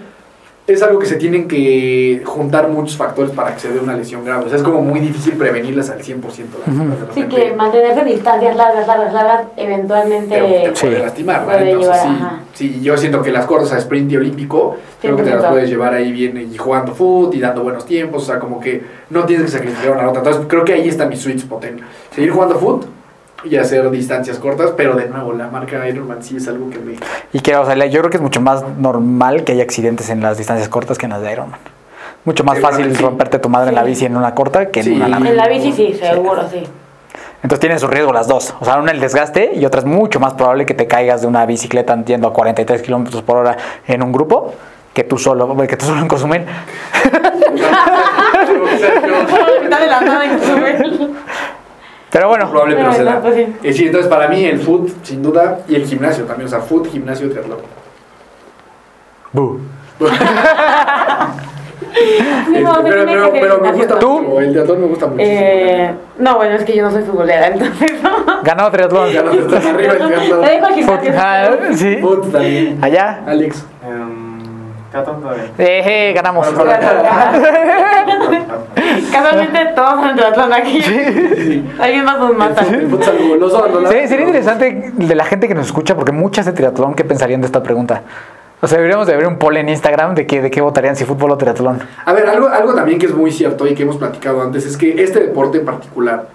es algo que se tienen que juntar muchos factores para que se dé una lesión grave. O sea, es como muy difícil prevenirlas al 100%. las- Ujú. las de Sí, que mantenerse distancias largas, largas, largas, eventualmente... te, puede lastimar. Entonces, llevar, sí, sí, yo siento que las cortas a sprint y olímpico, creo que te las 100%. puedes llevar ahí bien y jugando fútbol y dando buenos tiempos. O sea, como que no tienes que sacrificar una otra. Entonces, creo que ahí está mi sweet spot en seguir jugando fútbol y hacer distancias cortas, pero de nuevo, la marca Ironman sí es algo que me... Y que, o sea, yo creo que es mucho más normal que haya accidentes en las distancias cortas que en las de Ironman. Mucho más fácil sí. romperte tu madre en la bici en una corta que en Sí. una larga. En la bici sí, seguro, sí. Entonces tienen su riesgo las dos. O sea, una el desgaste y otra es mucho más probable que te caigas de una bicicleta yendo a 43 kilómetros por hora en un grupo que tú solo, que tú solo en Cozumel. Está de la nada en su Pero bueno, probable, pero Pero se no, da. pues sí. Eh, sí, entonces para mí el foot, sin duda, y el gimnasio también, o sea, foot, gimnasio, triatlón. bu. No, Este, pero, tiene pero, me gusta ¿Tú? mucho, el triatlón me gusta muchísimo. Eh, no, bueno, es que yo no soy futbolera, entonces no. ganado triatlón. Ya no estás arriba el Te dejo al gimnasio. Ah, sí. Foot también. Allá. Alex. Catón todavía. Eh, eh, ganamos. Casualmente todos en triatlón aquí. Alguien más nos mata. Sí, dos. sería interesante de la gente que nos escucha, porque muchas de triatlón, ¿qué pensarían de esta pregunta? O sea, deberíamos de ver un poll en Instagram de, qué de qué votarían, si fútbol o triatlón. A ver, algo, algo también que es muy cierto y que hemos platicado antes es que este deporte en particular,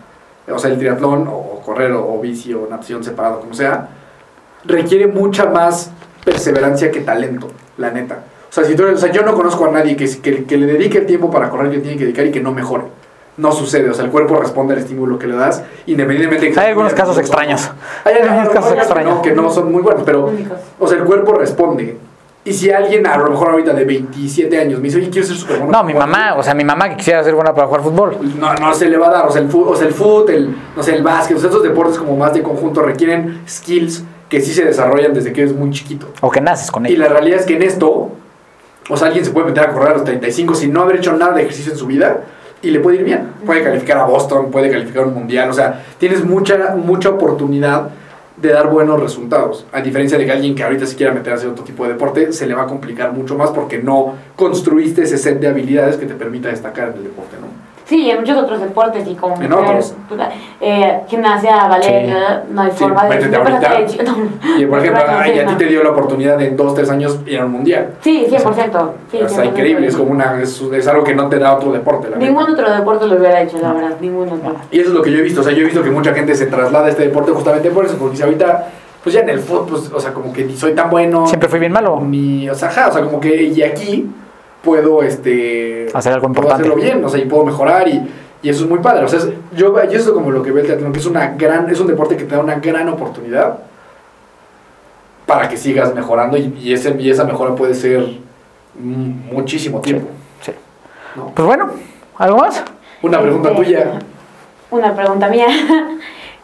o sea, el triatlón, o correr, o, o bici, o natación separado, como sea, requiere mucha más perseverancia que talento, la neta. O sea, si tú eres- o sea, yo no conozco a nadie que, que, que le dedique el tiempo para correr que tiene que dedicar y que no mejore. no sucede. O sea, el cuerpo responde al estímulo que le das, independientemente de que Hay algunos casos extraños. Hay algunos casos extraños. Que no, que no son muy buenos, pero, o sea, el cuerpo responde. Y si alguien, a lo mejor ahorita de 27 años, me dice, oye, quiero ser súper bueno. No, mi mamá, o sea, mi mamá que quisiera ser buena para jugar fútbol. no, no se le va a dar. O sea, el fútbol, o sea, el, fútbol, el, no sé, el básquet, o sea, esos deportes como más de conjunto requieren skills que sí se desarrollan desde que eres muy chiquito. O que naces con Y ella. la realidad es que en esto, o sea, alguien se puede meter a correr a los 35 sin no haber hecho nada de ejercicio en su vida y le puede ir bien. Puede calificar a Boston, puede calificar a un mundial, o sea, tienes mucha, mucha oportunidad de dar buenos resultados. A diferencia de que alguien que ahorita se quiera meter a hacer otro tipo de deporte, se le va a complicar mucho más porque no construiste ese set de habilidades que te permita destacar en el deporte, ¿no? Sí, en muchos otros deportes y como En mujer, otros. eh, gimnasia, ballet, Sí. no hay Sí, forma de métete ahorita. que- no. Y por ejemplo, No, ay, a ti te dio la oportunidad de en dos, tres años ir a un mundial. Sí, 100%. Sí, o sea, 100%. increíble, es como una, es, es algo que no te da otro deporte. La Ningún neta. otro deporte lo hubiera hecho, la verdad, ningún otro. Y eso es lo que yo he visto, o sea, yo he visto que mucha gente se traslada a este deporte justamente por eso, porque si ahorita, pues ya en el fútbol, pues, o sea, como que ni soy tan bueno, Siempre fui bien malo. ni, o sea, ajá, o sea, como que, y aquí puedo, este... Hacer algo puedo importante. hacerlo bien, o sea, y puedo mejorar y, y eso es muy padre, o sea, es- yo, yo eso es como lo que veo el teatro, que es una gran, es un deporte que te da una gran oportunidad para que sigas mejorando y, y ese, y esa mejora puede ser mm, muchísimo tiempo. Sí. ¿no? Pues bueno, ¿algo más? Una pregunta Este, tuya. Una pregunta mía.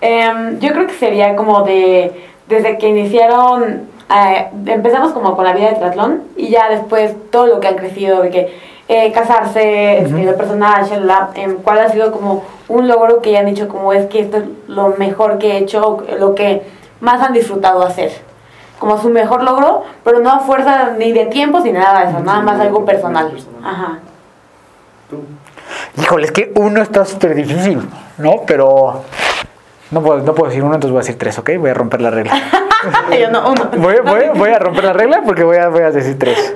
Em, yo creo que sería como de, desde que iniciaron, eh, empezamos como con la vida de triatlón y ya después todo lo que han crecido, de que eh, casarse, este, Ujú. lo personal, shalala, em, ¿cuál ha sido como un logro que han dicho como es que esto es lo mejor que he hecho, lo que más han disfrutado hacer? Como su mejor logro, pero no a fuerza ni de tiempos ni nada de eso, nada más algo personal. Ajá. Híjole, es que uno está súper difícil, ¿no? Pero no puedo, no puedo decir uno, entonces voy a decir tres, ¿ok? Voy a romper la regla. Yo no, uno. Voy, voy- voy a romper la regla porque voy a, voy a decir tres.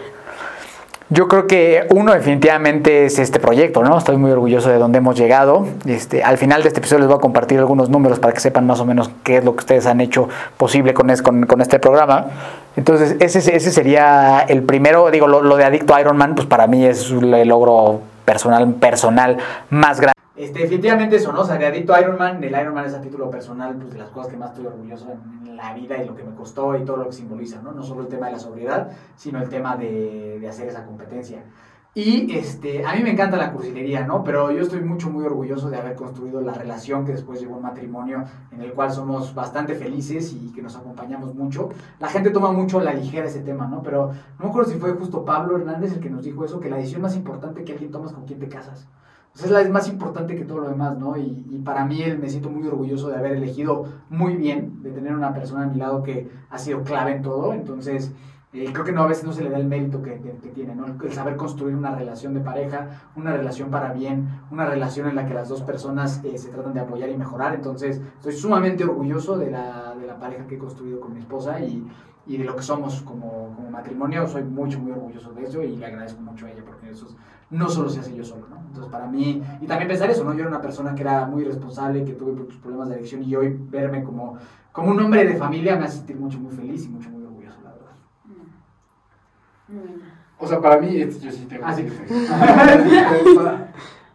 Yo creo que uno definitivamente es este proyecto, ¿no? Estoy muy orgulloso de dónde hemos llegado. Este, al final de este episodio les voy a compartir algunos números para que sepan más o menos qué es lo que ustedes han hecho posible con, es- con, con este programa. Entonces, ese, ese sería el primero. Digo, lo, lo de Adicto a Iron Man, pues para mí es el logro personal, personal más grande. Este, definitivamente eso, ¿no? O sea, adicto a Iron Man, el Iron Man es a título personal, pues de las cosas que más estoy orgulloso en, la vida y lo que me costó y todo lo que simboliza, ¿no? No solo el tema de la sobriedad, sino el tema de, de hacer esa competencia. Y este, a mí me encanta la cursilería, ¿no? Pero yo estoy mucho, muy orgulloso de haber construido la relación que después llevó un matrimonio en el cual somos bastante felices y que nos acompañamos mucho. La gente toma mucho la ligera ese tema, ¿no? Pero no me acuerdo si fue justo Pablo Hernández el que nos dijo eso, que la decisión más importante que alguien toma es con quién te casas. Pues es la es más importante que todo lo demás, ¿no? Y, para mí eh, me siento muy orgulloso de haber elegido muy bien, de tener una persona a mi lado que ha sido clave en todo. Entonces, eh, creo que no, a veces no se le da el mérito que, tiene, ¿no? El saber construir una relación de pareja, una relación para bien, una relación en la que las dos personas eh, se tratan de apoyar y mejorar. Entonces, estoy sumamente orgulloso de la, de la pareja que he construido con mi esposa y, y de lo que somos como, como matrimonio. Soy mucho, muy orgulloso de eso y le agradezco mucho a ella porque eso es- no solo se hace yo solo, ¿no? Entonces, para mí, y también pensar eso, ¿no? Yo era una persona que era muy responsable, que tuve muchos problemas de adicción y hoy verme como, como un hombre de familia me hace sentir mucho, muy feliz y mucho, muy orgulloso, la verdad. O sea, para mí, este, yo sí tengo Ah, sí. decir.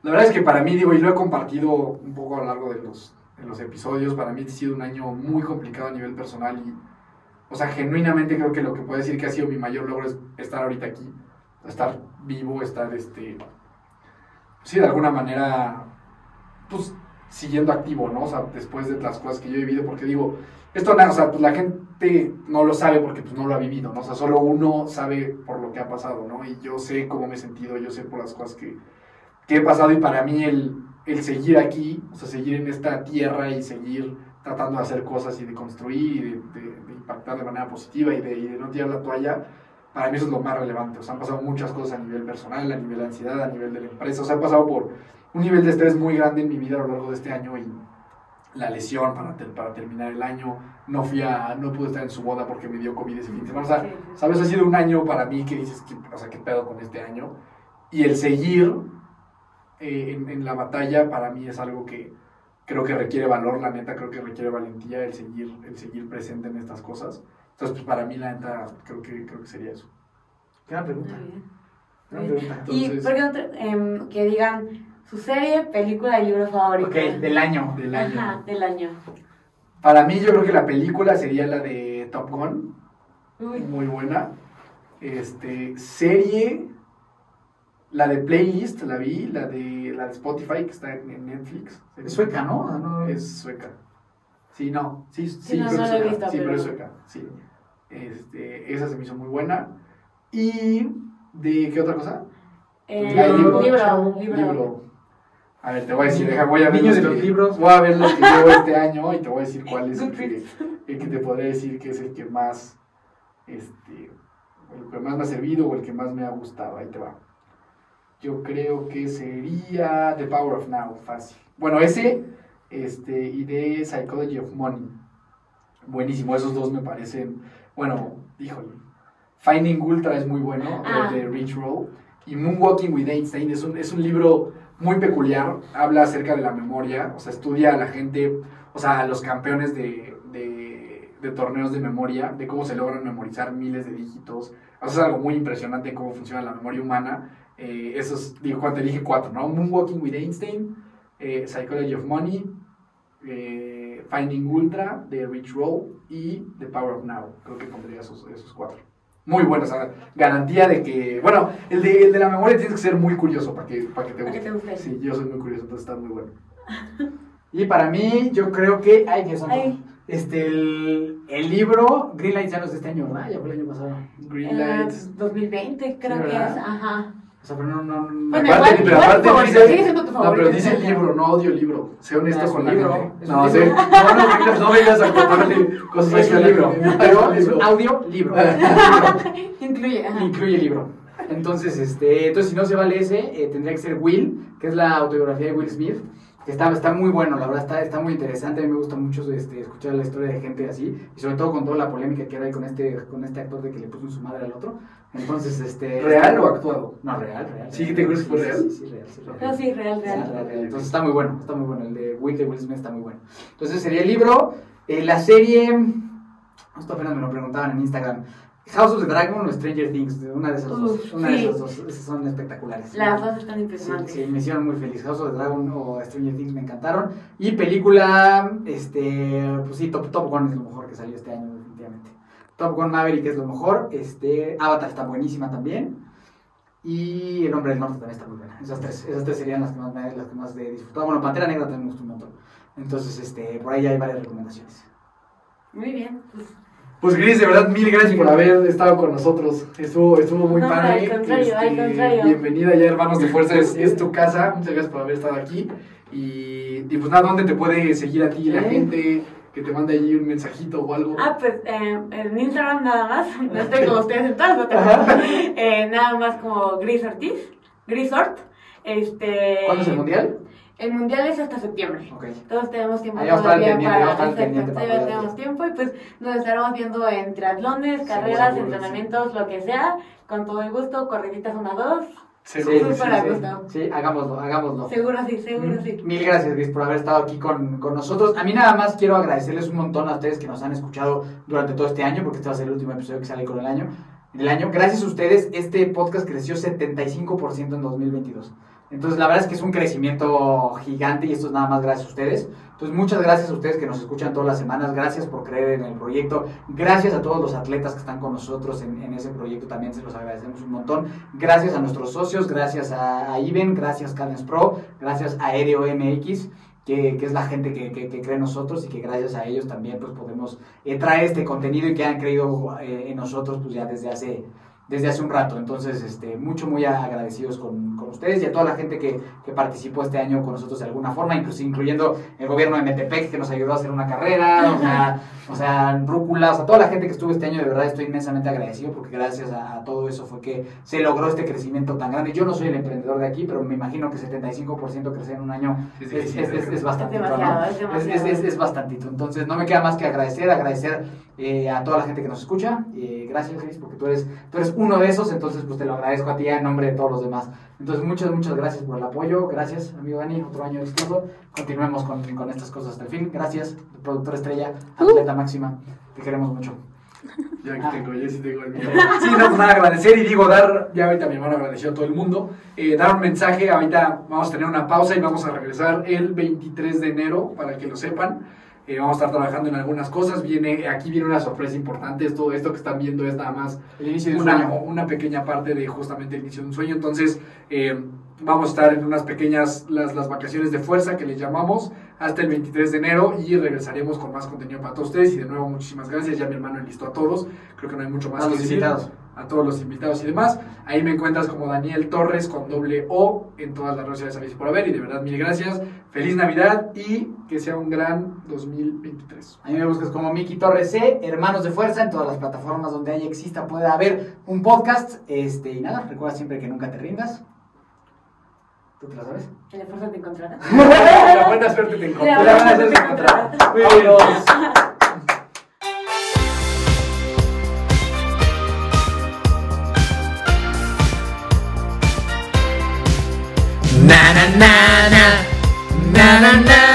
La verdad es que para mí, digo, y lo he compartido un poco a lo largo de los, de los episodios, para mí este ha sido un año muy complicado a nivel personal y, o sea, genuinamente creo que lo que puedo decir que ha sido mi mayor logro es estar ahorita aquí, estar vivo, estar, este, sí, de alguna manera, pues, siguiendo activo, ¿no? O sea, después de las cosas que yo he vivido, porque digo, esto, nada, o sea, pues la gente no lo sabe porque pues no lo ha vivido, ¿no? O sea, solo uno sabe por lo que ha pasado, ¿no? Y yo sé cómo me he sentido, yo sé por las cosas que, que he pasado y para mí el, el seguir aquí, o sea, seguir en esta tierra y seguir tratando de hacer cosas y de construir y de, de- de impactar de manera positiva y de, y de no tirar la toalla, para mí eso es lo más relevante. O sea, han pasado muchas cosas a nivel personal, a nivel de ansiedad, a nivel de la empresa. O sea, he pasado por un nivel de estrés muy grande en mi vida a lo largo de este año y la lesión para, ter- para terminar el año. No fui a, no pude estar en su boda porque me dio COVID ese fin de semana. O sea, ¿sabes? Ha sido un año para mí que dices, que, o sea, ¿qué pedo con este año? Y el seguir eh, en, en la batalla para mí es algo que creo que requiere valor, la neta, creo que requiere valentía el seguir, el seguir presente en estas cosas. Entonces, pues para mí, la neta, creo que, creo que sería eso. Gran pregunta. Muy bien. Gran pregunta. Y Entonces- por qué no te- em, que digan su serie, película y libro favorito. Ok, del año. Del año. Ajá, del año. Para mí, yo creo que la película sería la de Top Gun. Uy. Muy buena. Este, serie. La de Playlist, la vi. La de, la de Spotify, que está en, en Netflix. Es sueca, ¿no? Ah, no, Es sueca. Sí, no. Sí, sí, no, creo no es sueca. visto, sí, pero pero- es sueca. Sí. Este, esa se me hizo muy buena. Y. ¿De qué otra cosa? Eh, libro, libro. libro, Libro. A ver, te voy a decir, deja, voy a ver Niños los de los que- libros. Voy a ver los que llevo este año y te voy a decir cuál es el que, el que te podría decir que es el que más, este, el que más me ha servido o el que más me ha gustado. Ahí te va. Yo creo que sería The Power of Now, fácil. Bueno, ese, este, y de Psychology of Money. Buenísimo, esos dos me parecen, bueno, híjole. Finding Ultra es muy bueno, Ah. de, de Rich Roll. Y Moonwalking with Einstein es un, es un libro muy peculiar, habla acerca de la memoria, o sea, estudia a la gente, o sea, a los campeones de, de, de torneos de memoria, de cómo se logran memorizar miles de dígitos. O sea, es algo muy impresionante cómo funciona la memoria humana. Eh, esos, digo, cuando te dije cuatro, ¿no? Moonwalking with Einstein, eh, Psychology of Money, eh, Finding Ultra de Rich Roll y The Power of Now. Creo que pondría esos, esos cuatro. Muy buenos, o sea, garantía de que. Bueno, el de, el de la memoria tienes que ser muy curioso para que, para que te Para guste. que te guste. Sí, yo soy muy curioso, entonces está muy bueno. Y para mí, yo creo que. Ay, Dios santo. Ay. Este, el, el libro, Greenlight ya no es de este año, ¿verdad? Ya fue el año pasado. Green Eh, Lights. 2020 creo Sí, que es, ajá. O sea, pero no, no, no. Bueno, aparte, igual- pero igual aparte favorito, dice, sigue siendo tu no, pero favorito. dice libro, no audiolibro. Sé honesto Es con un la libro, gente. No, sé, no, no, vengas, no vengas a contarle cosas es a un libro, pero Es un un libro. audio libro. Incluye. Incluye libro. Entonces, este, entonces si no se vale ese, eh, tendría que ser Will, que es la autobiografía de Will Smith, que está, está muy bueno, la verdad, está, está muy interesante, a mí me gusta mucho este, escuchar la historia de gente así, y sobre todo con toda la polémica que hay con este, con este actor de que le puso en su madre al otro. Entonces, este... ¿Real o actuado? No, real, real. ¿Sí real. te crees que fue real? Sí, sí, real, sí, real. No, sí, real, Sí, real. real, real. Entonces está muy bueno, está muy bueno. El de Will de Will Smith está muy bueno. Entonces sería el libro, eh, la serie, esto apenas me lo preguntaban en Instagram, House of the Dragon o Stranger Things, una de esas dos. Uf, Una de sí. esas dos, esas son espectaculares. Las dos están Sí, impresionantes. sí, me hicieron muy feliz. House of the Dragon o Stranger Things me encantaron. Y película, este, pues sí, Top, Top Gun es lo mejor que salió este año, definitivamente. Top Gun Maverick es lo mejor. Este, Avatar está buenísima también. Y El Hombre del Norte también está muy buena. Esas tres, esas tres serían las que más, las que más he disfrutado. Bueno, Pantera Negra también me gustó un montón. Entonces, este, por ahí hay varias recomendaciones. Muy bien. Pues, Pues Gris, de verdad, mil gracias por haber estado con nosotros. Estuvo, estuvo muy No, padre. al contrario, al contrario. Bienvenida ya, hermanos de fuerza, es, es tu casa. Muchas gracias por haber estado aquí. Y, y pues nada, ¿dónde te puede seguir a ti la gente? Que te mande allí un mensajito o algo. ah, pues eh, en Instagram nada más. No estoy como ustedes en todas, no eh, Nada más como Gris Ortiz. Grisort. Este, ¿Cuándo es el mundial? El mundial es hasta septiembre. Ok. Todos tenemos tiempo Ahí vamos a estar al todavía para, vamos a estar al exacto, para tenemos tiempo y pues nos estaremos viendo en triatlones, carreras, entrenamientos, lo que sea, con todo el gusto, corriditas una dos, Seguro, Sí, sí, sí. Sí, hagámoslo, hagámoslo. Seguro sí, seguro sí. Mil gracias, Gris, por haber estado aquí con, con nosotros. A mí nada más quiero agradecerles un montón a ustedes que nos han escuchado durante todo este año, porque este va a ser el último episodio que sale con el año. El año. Gracias a ustedes, este podcast creció 75% en 2022. Entonces, la verdad es que es un crecimiento gigante y esto es nada más gracias a ustedes. Entonces, muchas gracias a ustedes que nos escuchan todas las semanas. Gracias por creer en el proyecto. Gracias a todos los atletas que están con nosotros en, en ese proyecto. También se los agradecemos un montón. Gracias a nuestros socios, gracias a, a Iben, gracias Carnes Pro, gracias a Aéreo MX. Que, que es la gente que, que, que cree en nosotros y que gracias a ellos también pues podemos eh, traer este contenido y que han creído eh, en nosotros pues ya desde hace desde hace un rato. Entonces, este, mucho, muy agradecidos con, con ustedes y a toda la gente que, que participó este año con nosotros de alguna forma, incluso incluyendo el gobierno de Metepec que nos ayudó a hacer una carrera, o sea, o sea, Rúcula, o sea, toda la gente que estuvo este año, de verdad estoy inmensamente agradecido porque gracias a, a todo eso fue que se logró este crecimiento tan grande. Yo no soy el emprendedor de aquí, pero me imagino que 75% crecer en un año es, es, es, es, es bastantito, Es ¿no? es bastantito. Entonces, no me queda más que agradecer, agradecer eh, a toda la gente que nos escucha. Eh, gracias, Cris, porque tú eres, tú eres uno de esos, entonces pues te lo agradezco a ti en nombre de todos los demás. Entonces, muchas, muchas gracias por el apoyo. Gracias, amigo Dani, otro año exitoso. Continuemos con, con estas cosas hasta el fin. Gracias, productor estrella, atleta máxima. Te queremos mucho. Ya aquí tengo, ya sí tengo el mío. Sí, no, pues nada, agradecer y digo, dar, ya ahorita mi hermano agradeció a todo el mundo, eh, dar un mensaje, ahorita vamos a tener una pausa y vamos a regresar el 23 de enero, para que lo sepan. Eh, vamos a estar trabajando en algunas cosas, viene, aquí viene una sorpresa importante, esto, esto que están viendo es nada más El inicio de un una, sueño. una pequeña parte de justamente el inicio de un sueño. Entonces, eh, vamos a estar en unas pequeñas, las, las vacaciones de fuerza que les llamamos, hasta el 23 de enero y regresaremos con más contenido para todos ustedes. Y de nuevo, muchísimas gracias. Ya mi hermano enlistó a todos. Creo que no hay mucho más A que los decir. invitados. A todos los invitados y demás. Ahí me encuentras como Daniel Torres con doble O en todas las redes sociales por haber. Y de verdad, mil gracias. Feliz Navidad y que sea un gran 2023. A mí me buscas como Miki Torres C, Hermanos de Fuerza, en todas las plataformas donde haya exista puede haber un podcast. Este, y nada, recuerda siempre que nunca te rindas. ¿Tú te la sabes? En la fuerza te encontrarás. La buena suerte te encontré. La La van a hacer encontrar. Vámonos. Na na. Na na na